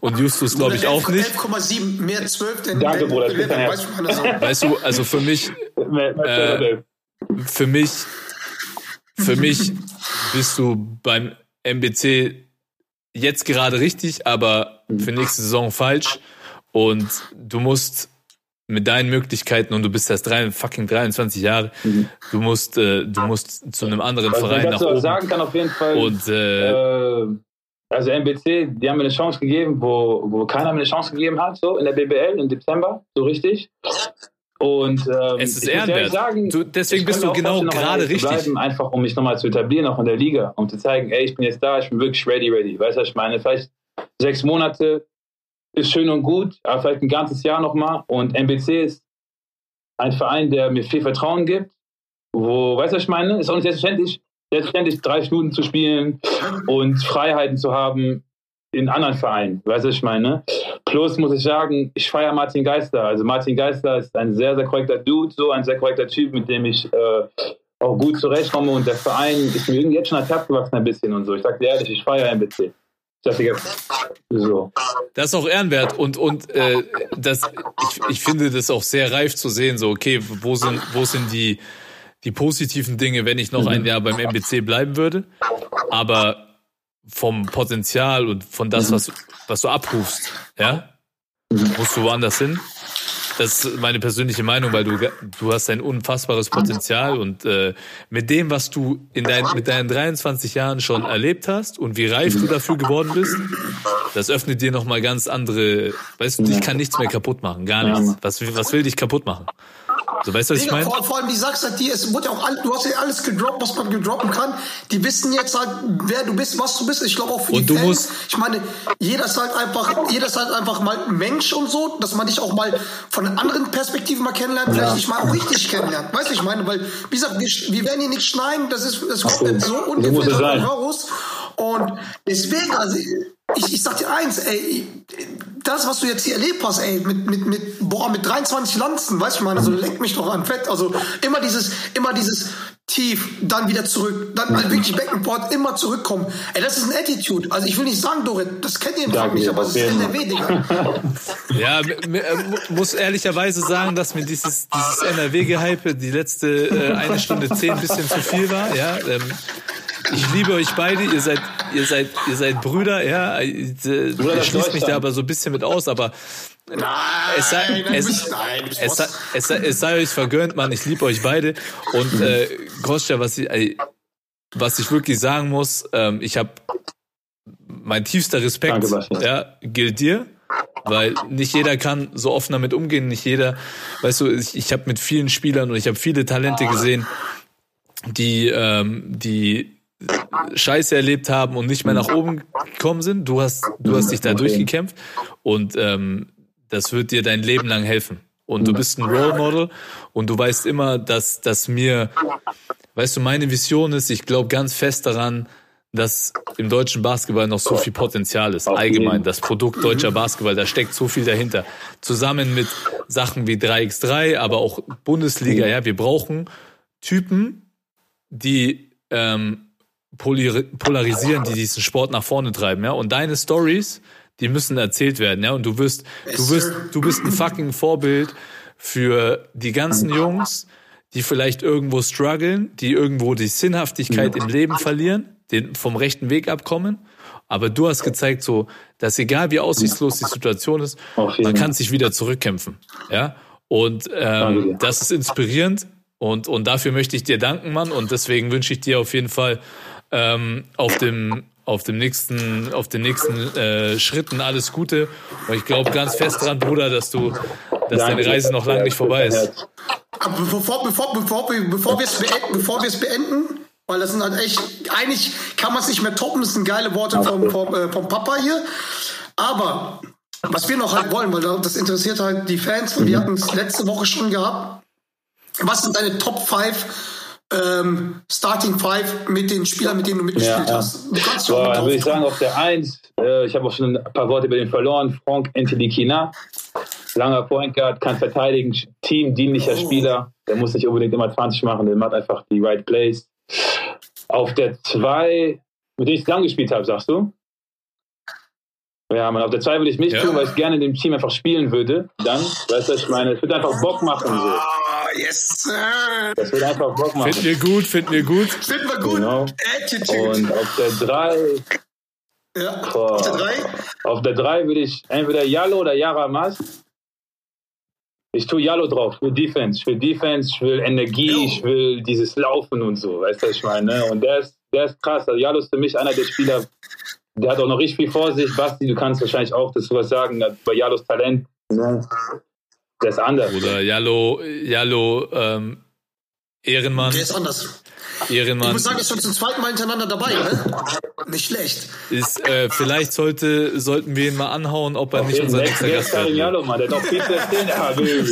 und Justus glaube ich auch nicht. 11,7, mehr 12 denn Danke, denn Bruder, das ist 11, dein Herz. weißt du, meine so. Weißt du, also für mich, Äh, für mich, für mich bist du beim MBC jetzt gerade richtig, aber für nächste Saison falsch. Und du musst mit deinen Möglichkeiten und du bist erst drei, fucking 23 Jahre, du musst, äh, du musst zu einem anderen ich Verein nach oben. sagen kann, auf jeden Fall. Und äh, äh, also MBC, die haben mir eine Chance gegeben, wo, wo keiner mir eine Chance gegeben hat, so in der BBL im Dezember, so richtig. Und ähm, es ist ehrenwert. Sagen, du, deswegen bist du genau gerade richtig. Bleiben, einfach um mich nochmal zu etablieren, auch in der Liga, um zu zeigen, ey, ich bin jetzt da, ich bin wirklich ready, ready. Weißt du, was ich meine? Vielleicht sechs Monate ist schön und gut, aber vielleicht ein ganzes Jahr nochmal. Und MBC ist ein Verein, der mir viel Vertrauen gibt, wo, weißt du, was ich meine? Ist auch nicht selbstverständlich, selbstverständlich drei Stunden zu spielen und Freiheiten zu haben in anderen Vereinen, weißt du, was ich meine? Plus muss ich sagen, ich feiere Martin Geister. Also Martin Geister ist ein sehr, sehr korrekter Dude, so ein sehr korrekter Typ, mit dem ich äh, auch gut zurechtkomme und der Verein ist mir irgendwie jetzt schon ans Herz gewachsen ein bisschen und so. Ich sag dir ehrlich, ich feiere MBC. So. Das ist auch ehrenwert und und äh, das ich, ich finde das auch sehr reif zu sehen so okay wo sind wo sind die die positiven Dinge wenn ich noch ein Jahr beim MBC bleiben würde. Aber vom Potenzial und von das was was du abrufst ja musst du woanders hin das ist meine persönliche Meinung, weil du du hast ein unfassbares Potenzial und äh, mit dem, was du in dein, mit deinen 23 Jahren schon erlebt hast und wie reif du dafür geworden bist, das öffnet dir noch mal ganz andere. Weißt du, dich kann nichts mehr kaputt machen, gar nichts. Was was will dich kaputt machen? So weißt du, was ich Digga, meine? vor, vor allem, wie sagst halt, die, es wurde ja auch all, du hast ja alles gedroppt, was man gedroppen kann. Die wissen jetzt halt, wer du bist, was du bist. Ich glaube auch für Und die du Fans. musst- ich meine, jeder ist halt einfach, jeder ist halt einfach mal Mensch und so, dass man dich auch mal von anderen Perspektive mal kennenlernt, vielleicht dich mal auch richtig kennenlernt. Weißt du, ich meine, weil, wie gesagt, wir, wir werden hier nicht schneiden, das ist, das kommt so. so sein. raus. Und deswegen, also, ich, ich sag dir eins, ey, das, was du jetzt hier erlebt hast, ey, mit, mit, mit, boah, mit 23 Lanzen, weißt du, ich meine, also leck mich doch an Fett. Also immer dieses, immer dieses tief, dann wieder zurück, dann halt wirklich Beckenport, immer zurückkommen. Ey, das ist ein Attitude. Also ich will nicht sagen, Dorit, das kennt ihr Danke nicht, aber es ist. NRW, Digga. Ja, mu- muss ehrlicherweise sagen, dass mir dieses, dieses NRW-Gehype die letzte äh, eine Stunde zehn ein bisschen zu viel war. Ja, ähm, ich liebe euch beide, ihr seid, ihr seid, ihr seid Brüder, ja. äh, Ich schließe mich da aber so ein bisschen mit aus, aber es sei, Nein, es, nein, es, sei, es, sei, es sei euch vergönnt, Mann. Ich liebe euch beide. Und äh, Groscha, was ich, was ich wirklich sagen muss, ähm, ich habe mein tiefster Respekt, Danke, ja, gilt dir, weil nicht jeder kann so offen damit umgehen, nicht jeder, weißt du, ich, ich habe mit vielen Spielern und ich habe viele Talente gesehen, die, ähm, die Scheiße erlebt haben und nicht mehr nach oben gekommen sind. Du hast, du hast dich da durchgekämpft und ähm, das wird dir dein Leben lang helfen. Und du bist ein Role Model und du weißt immer, dass, dass mir, weißt du, meine Vision ist, ich glaube ganz fest daran, dass im deutschen Basketball noch so viel Potenzial ist. Allgemein, das Produkt deutscher Basketball, da steckt so viel dahinter. Zusammen mit Sachen wie 3x3, aber auch Bundesliga, ja, wir brauchen Typen, die ähm, polarisieren, die diesen Sport nach vorne treiben, ja. Und deine Stories, die müssen erzählt werden, ja. Und du wirst, du wirst, du bist ein fucking Vorbild für die ganzen Jungs, die vielleicht irgendwo strugglen, die irgendwo die Sinnhaftigkeit im Leben verlieren, den vom rechten Weg abkommen. Aber du hast gezeigt, so, dass egal wie aussichtslos die Situation ist, man kann sich wieder zurückkämpfen, ja. Und ähm, das ist inspirierend und und dafür möchte ich dir danken, Mann. Und deswegen wünsche ich dir auf jeden Fall ähm, auf dem auf dem nächsten auf den nächsten äh, Schritten alles Gute. Und ich glaube ganz fest dran, Bruder, dass du dass deine Danke. Reise noch lange nicht vorbei ist. Aber bevor, bevor, bevor, wir- bevor wir es beenden, bevor wir es beenden, weil das sind halt echt, eigentlich kann man es nicht mehr toppen, das sind geile Worte vom, vom, äh, vom Papa hier. Aber was wir noch halt wollen, weil das interessiert halt die Fans, weil wir hatten es letzte Woche schon gehabt. Was sind deine Top 5 ähm, Starting 5 mit den Spielern, mit denen du mitgespielt Ja, hast? Du kannst mit dann würde ich sagen, auf der 1, äh, ich habe auch schon ein paar Worte über den verloren, Frank Entelikina. Langer Point Guard, kann verteidigen, teamdienlicher Oh. Spieler. Der muss nicht unbedingt immer 20 machen, der macht einfach die right plays. Auf der 2, mit dem ich zusammen gespielt habe, sagst du? Ja, man, auf der 2 würde ich mich Ja. tun, weil ich gerne in dem Team einfach spielen würde. Dann, weißt du, was ich meine, es wird einfach Bock machen. So. Ah, yes, sir. Das wird einfach Bock machen. Finden wir gut, finden wir gut. Finden wir gut. Genau. Attitude. Und auf der 3, ja. Boah. Auf der 3. auf der 3 würde ich entweder Yalo oder Yara Mas. Ich tue Yalo drauf, ich will Defense, ich will Defense, ich will Energie, Jo. ich will dieses Laufen und so, weißt du, was ich meine? ne? Und der ist, der ist krass. Also Yalo ist für mich einer der Spieler, der hat auch noch richtig viel vor sich. Basti, du kannst wahrscheinlich auch das was sagen, bei Yalos Talent. Ne? Der ist anders. Oder Jallo, Jallo, ähm, Ehrenmann, Der ist anders. Ich Ehrenmann muss sagen, er ist schon zum zweiten Mal hintereinander dabei, ne? Nicht schlecht. ist, äh, vielleicht sollte, sollten wir ihn mal anhauen, ob er Auf nicht unser nächster der Gast ist Karim werden Yalo, Mann, der hat noch viel zu erzählen.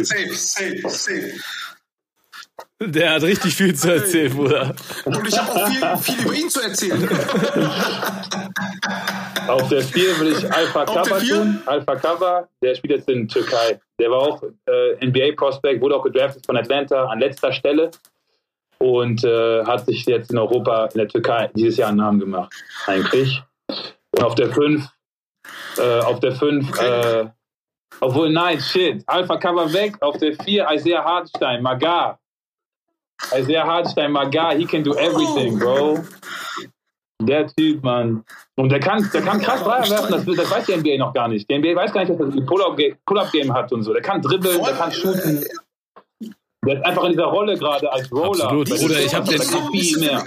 Safe, safe, safe. Der hat richtig viel zu erzählen, Bruder. Und ich habe auch viel, viel über ihn zu erzählen. Auf der 4 will ich Alpha vier? tun. Alpha Kaba, der spielt jetzt in Türkei. Der war auch äh, NBA-Prospect, wurde auch gedraftet von Atlanta an letzter Stelle und äh, hat sich jetzt in Europa, in der Türkei, dieses Jahr einen Namen gemacht, eigentlich. Und auf der 5, äh, auf der 5, äh, obwohl, nein, shit, Alpha Kaba weg. Auf der 4 Isaiah Hartenstein, Magar. Isaiah Hartenstein, Magar, he can do everything, bro. Der Typ, Mann. Und der kann, der kann krass Dreier werfen, das, das weiß die NBA noch gar nicht. Die NBA weiß gar nicht, dass er ein Pull-Up-Game Pull hat und so. Der kann dribbeln, der kann shooten. Der ist einfach in dieser Rolle gerade als Roller. Absolut. Bruder, ich hab Clippers, den- viel mehr.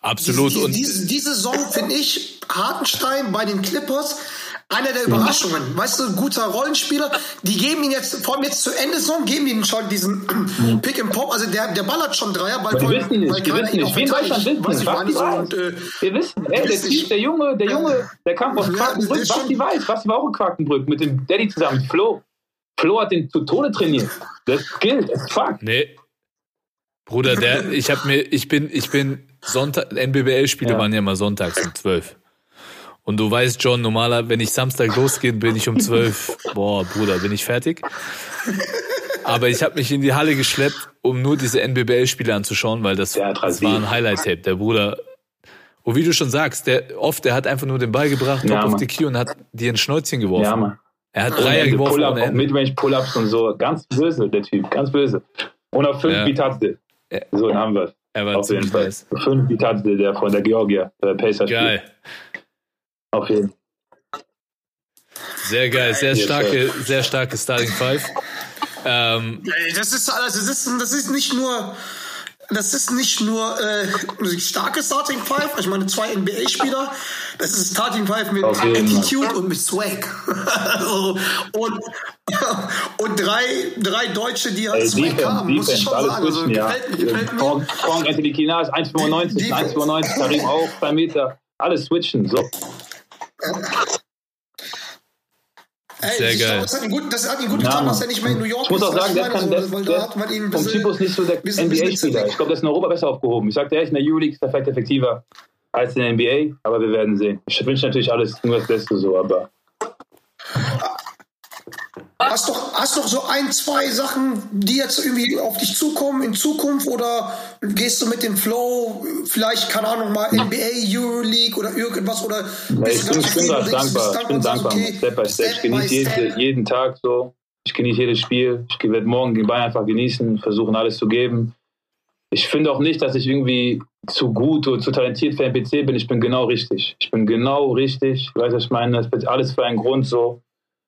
Absolut. Diese, Und diese, diese Saison finde ich Hartenstein bei den Clippers einer der Überraschungen. Weißt du, guter Rollenspieler. Die geben ihn jetzt, vor allem jetzt zu Ende Saison, geben ihn schon diesen Pick and Pop. Also der, der ballert schon Dreier, weil, weil, wissen nicht, weil die keiner wissen ihn nicht. auch verteidigt. Wissen, du, ich Basti so, weiß. und, äh, Wir wissen, ey, der Typ, nicht. der Junge, der Junge, der kam aus Ja, Quakenbrück. Basti weiß, Basti war auch in Quakenbrück mit dem Daddy zusammen, Flo. Flo hat den zu Tode trainiert. Das gilt, das ist Fakt. Nee. Bruder, der, ich hab mir, ich bin, ich bin Sonntag, NBBL-Spiele Ja. waren ja immer sonntags um 12. Und du weißt, John, normaler, wenn ich Samstag losgehe, bin ich um 12. Boah, Bruder, bin ich fertig. Aber ich habe mich in die Halle geschleppt, um nur diese NBBL-Spiele anzuschauen, weil das, das war ein Highlight-Tape. Der Bruder, und wie du schon sagst, der oft, der hat einfach nur den Ball gebracht, Ja, top auf Mann. die Key und hat dir ein Schnäuzchen geworfen. Ja, Mann. Er hat Dreier Diese geworfen Pull-up, Ende. Midrange-Pull-Ups und so. Ganz böse, der Typ, ganz böse. Und auf 5 Ja. Bitadze. Ja. So, dann haben wir Er war Auf jeden Fall. nice. 5 Bitadze, der von der Georgia, der Pacer Geil. Auf jeden Fall. Sehr geil, sehr starke, sehr starke Starting Five. Ähm, Das ist, also das ist, das ist nicht nur, das ist nicht nur äh, eine starke Starting Five. Ich meine, zwei NBA-Spieler. Das ist Starting Five mit. Attitude und mit Swag. also, und, und drei, drei Deutsche, die halt Ey, Swag Defense, haben, muss ich Defense, schon alles sagen. Also, switchen, ja. gefällt mir, gefällt mir. Kong, Kong, Anthony Kinas, 1,95, Defense. 1,95, Karim auch, 2 Meter. Alles switchen, so. Ey, Sehr geil. Glaube, das hat ihn gut, das hat ihn gut Ja, getan, dass er nicht mehr in New York Ich muss auch ist. sagen, der, kann, der, weil der, da hat man ihn ein vom bisschen- Typus nicht so der NBA-Spieler. Ich glaube, der ist in Europa besser aufgehoben. Ich sagte echt, in der Euroleague ist er vielleicht effektiver als in der NBA, aber wir werden sehen. Ich wünsche natürlich alles nur das Beste so, aber Hast doch, hast doch so ein, zwei Sachen, die jetzt irgendwie auf dich zukommen in Zukunft oder gehst du mit dem Flow, vielleicht, keine Ahnung, mal NBA, Euroleague oder irgendwas oder bist ich du bin, ich bin gerade du dankbar. Ich bin dankbar. okay, Step by Step. Ich genieße by jede, step. jeden Tag so. Ich genieße jedes Spiel. Ich werde morgen den Ball einfach genießen, versuchen alles zu geben. Ich finde auch nicht, dass ich irgendwie zu gut oder zu talentiert für NPC bin. Ich bin genau richtig. Ich bin genau richtig. Ich weiß, was ich meine. Das ist alles für einen Grund so.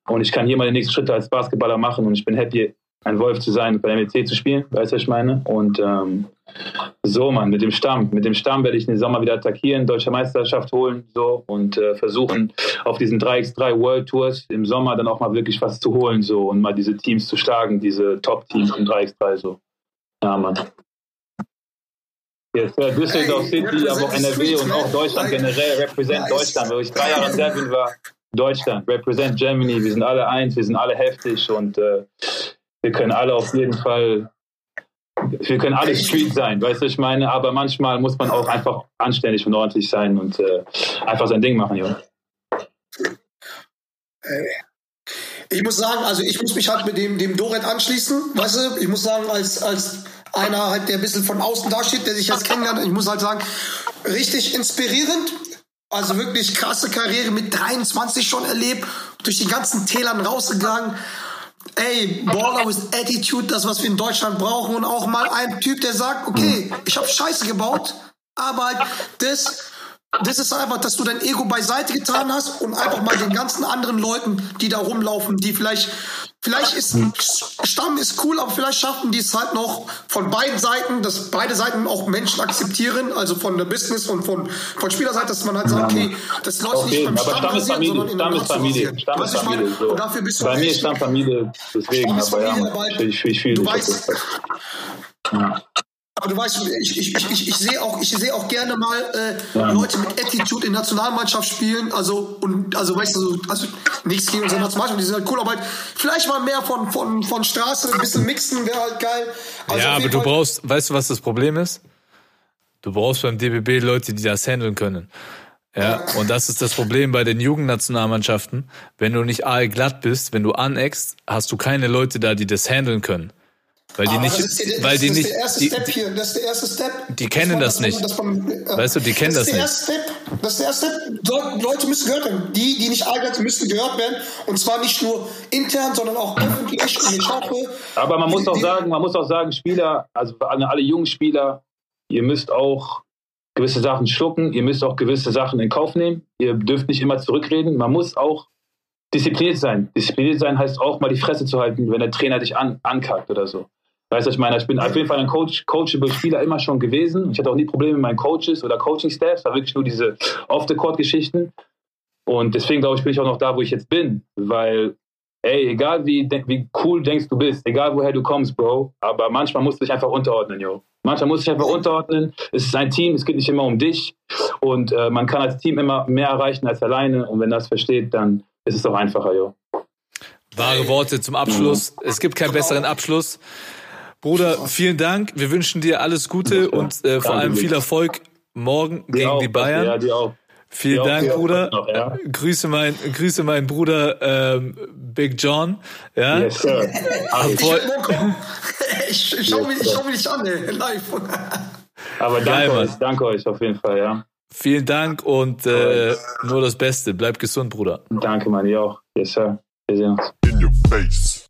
Und ich kann hier meine nächsten Schritte als Basketballer machen und ich bin happy, ein Wolf zu sein und bei MBC zu spielen. Weißt du, was ich meine? Und ähm, so, Mann, mit dem Stamm. Mit dem Stamm werde ich den Sommer wieder attackieren, deutsche Meisterschaft holen so und äh, versuchen, auf diesen 3x3 World Tours im Sommer dann auch mal wirklich was zu holen so und mal diese Teams zu schlagen, diese Top-Teams im 3x3 so. Ja, Mann. Jetzt äh, Düsseldorf City, aber auch NRW und auch. Deutschland generell, represent. Deutschland. Weil ich drei Jahre in Serbien war, Deutschland, represent Germany, wir sind alle eins, wir sind alle heftig und äh, wir können alle auf jeden Fall, wir können alle Street sein, weißt du, ich meine, aber manchmal muss man auch einfach anständig und ordentlich sein und äh, einfach sein Ding machen, Junge. Ich muss sagen, also ich muss mich halt mit dem, dem Doret anschließen, weißt du, ich muss sagen, als, als einer halt, der ein bisschen von außen dasteht, der sich jetzt kennenlernt, ich muss halt sagen, richtig inspirierend, also wirklich krasse Karriere mit 23 schon erlebt, durch die ganzen Tälern rausgegangen, ey, Baller with Attitude, das, was wir in Deutschland brauchen. Und auch mal ein Typ, der sagt, okay, ich habe Scheiße gebaut, aber das, das ist einfach, dass du dein Ego beiseite getan hast und einfach mal den ganzen anderen Leuten, die da rumlaufen, die vielleicht, vielleicht ist, Stamm ist cool, aber vielleicht schaffen die es halt noch von beiden Seiten, dass beide Seiten auch Menschen akzeptieren, also von der Business und von, von Spielerseite, dass man halt sagt, okay, das läuft Auf nicht beim aber Stamm Stamm ist basieren, sondern Familie, in Stamm ist Familie. Stamm ist ich? Familie. So. Und dafür bist du Bei mir ist Stammfamilie, deswegen, Stamm ist aber ja, Familie, Mann, weil ich, ich, ich fühle du weißt-. Ja. Aber du weißt, ich, ich, ich, ich, sehe auch, ich sehe auch gerne mal äh. Leute mit Attitude in Nationalmannschaft spielen. Also und also weißt du, so- also nichts gegen unsere Nationalmannschaft, die sind halt cool, aber halt vielleicht mal mehr von von von Straße, ein bisschen mixen wäre halt geil. Also ja, aber du brauchst, weißt du, was das Problem ist? Du brauchst beim DBB Leute, die das handeln können. Ja, und das ist das Problem bei den Jugendnationalmannschaften. Wenn du nicht glatt bist, wenn du aneckst, hast du keine Leute da, die das handeln können. Weil die Aber nicht, das ist der, weil das die ist nicht, der erste die, Step hier. Das ist der erste Step. Die kennen das nicht. man, äh, Weißt du, die kennen das. ist das der erste Step. Das ist der erste Step. Le- Leute müssen gehört werden. Die, die nicht allgemein müssen gehört werden. Und zwar nicht nur intern, sondern auch öffentlich. Und ich hoffe. Aber man muss auch die- sagen, man muss auch sagen, Spieler, also alle, alle jungen Spieler, ihr müsst auch gewisse Sachen schlucken, ihr müsst auch gewisse Sachen in Kauf nehmen. Ihr dürft nicht immer zurückreden. Man muss auch diszipliniert sein. Diszipliniert sein heißt auch mal die Fresse zu halten, wenn der Trainer dich an, ankackt oder so. Weißt du, ich meine? Ich bin auf jeden Fall ein Coach, coachable Spieler immer schon gewesen. Ich hatte auch nie Probleme mit meinen Coaches oder Coaching-Staffs. War wirklich nur diese Off-the-Court-Geschichten. Und deswegen glaube ich, bin ich auch noch da, wo ich jetzt bin. Weil, ey, egal wie, wie cool denkst du bist, egal woher du kommst, Bro, aber manchmal musst du dich einfach unterordnen, yo. Manchmal musst du dich einfach unterordnen. Es ist ein Team, es geht nicht immer um dich. Und äh, man kann als Team immer mehr erreichen als alleine. Und wenn das versteht, dann ist es auch einfacher, yo. wahre Worte zum Abschluss. Es gibt keinen besseren Abschluss. Bruder, vielen Dank. Wir wünschen dir alles Gute und äh, vor allem viel. Erfolg morgen gegen auch, die Bayern. Ja, die auch. Vielen Ja, Dank, ja, Bruder. noch, ja. Grüße mein, grüße meinen Bruder ähm, Big John. Ja. Yes, sir. Aber, Ich, ich, ich schau mich, ich schau mich nicht an, ey, live. aber Geil, danke Mann. euch, danke euch auf jeden Fall, ja. Vielen Dank und äh, nur das Beste. Bleib gesund, Bruder. Danke, Mann, ihr auch. Yes, sir. Wir sehen uns. In your face.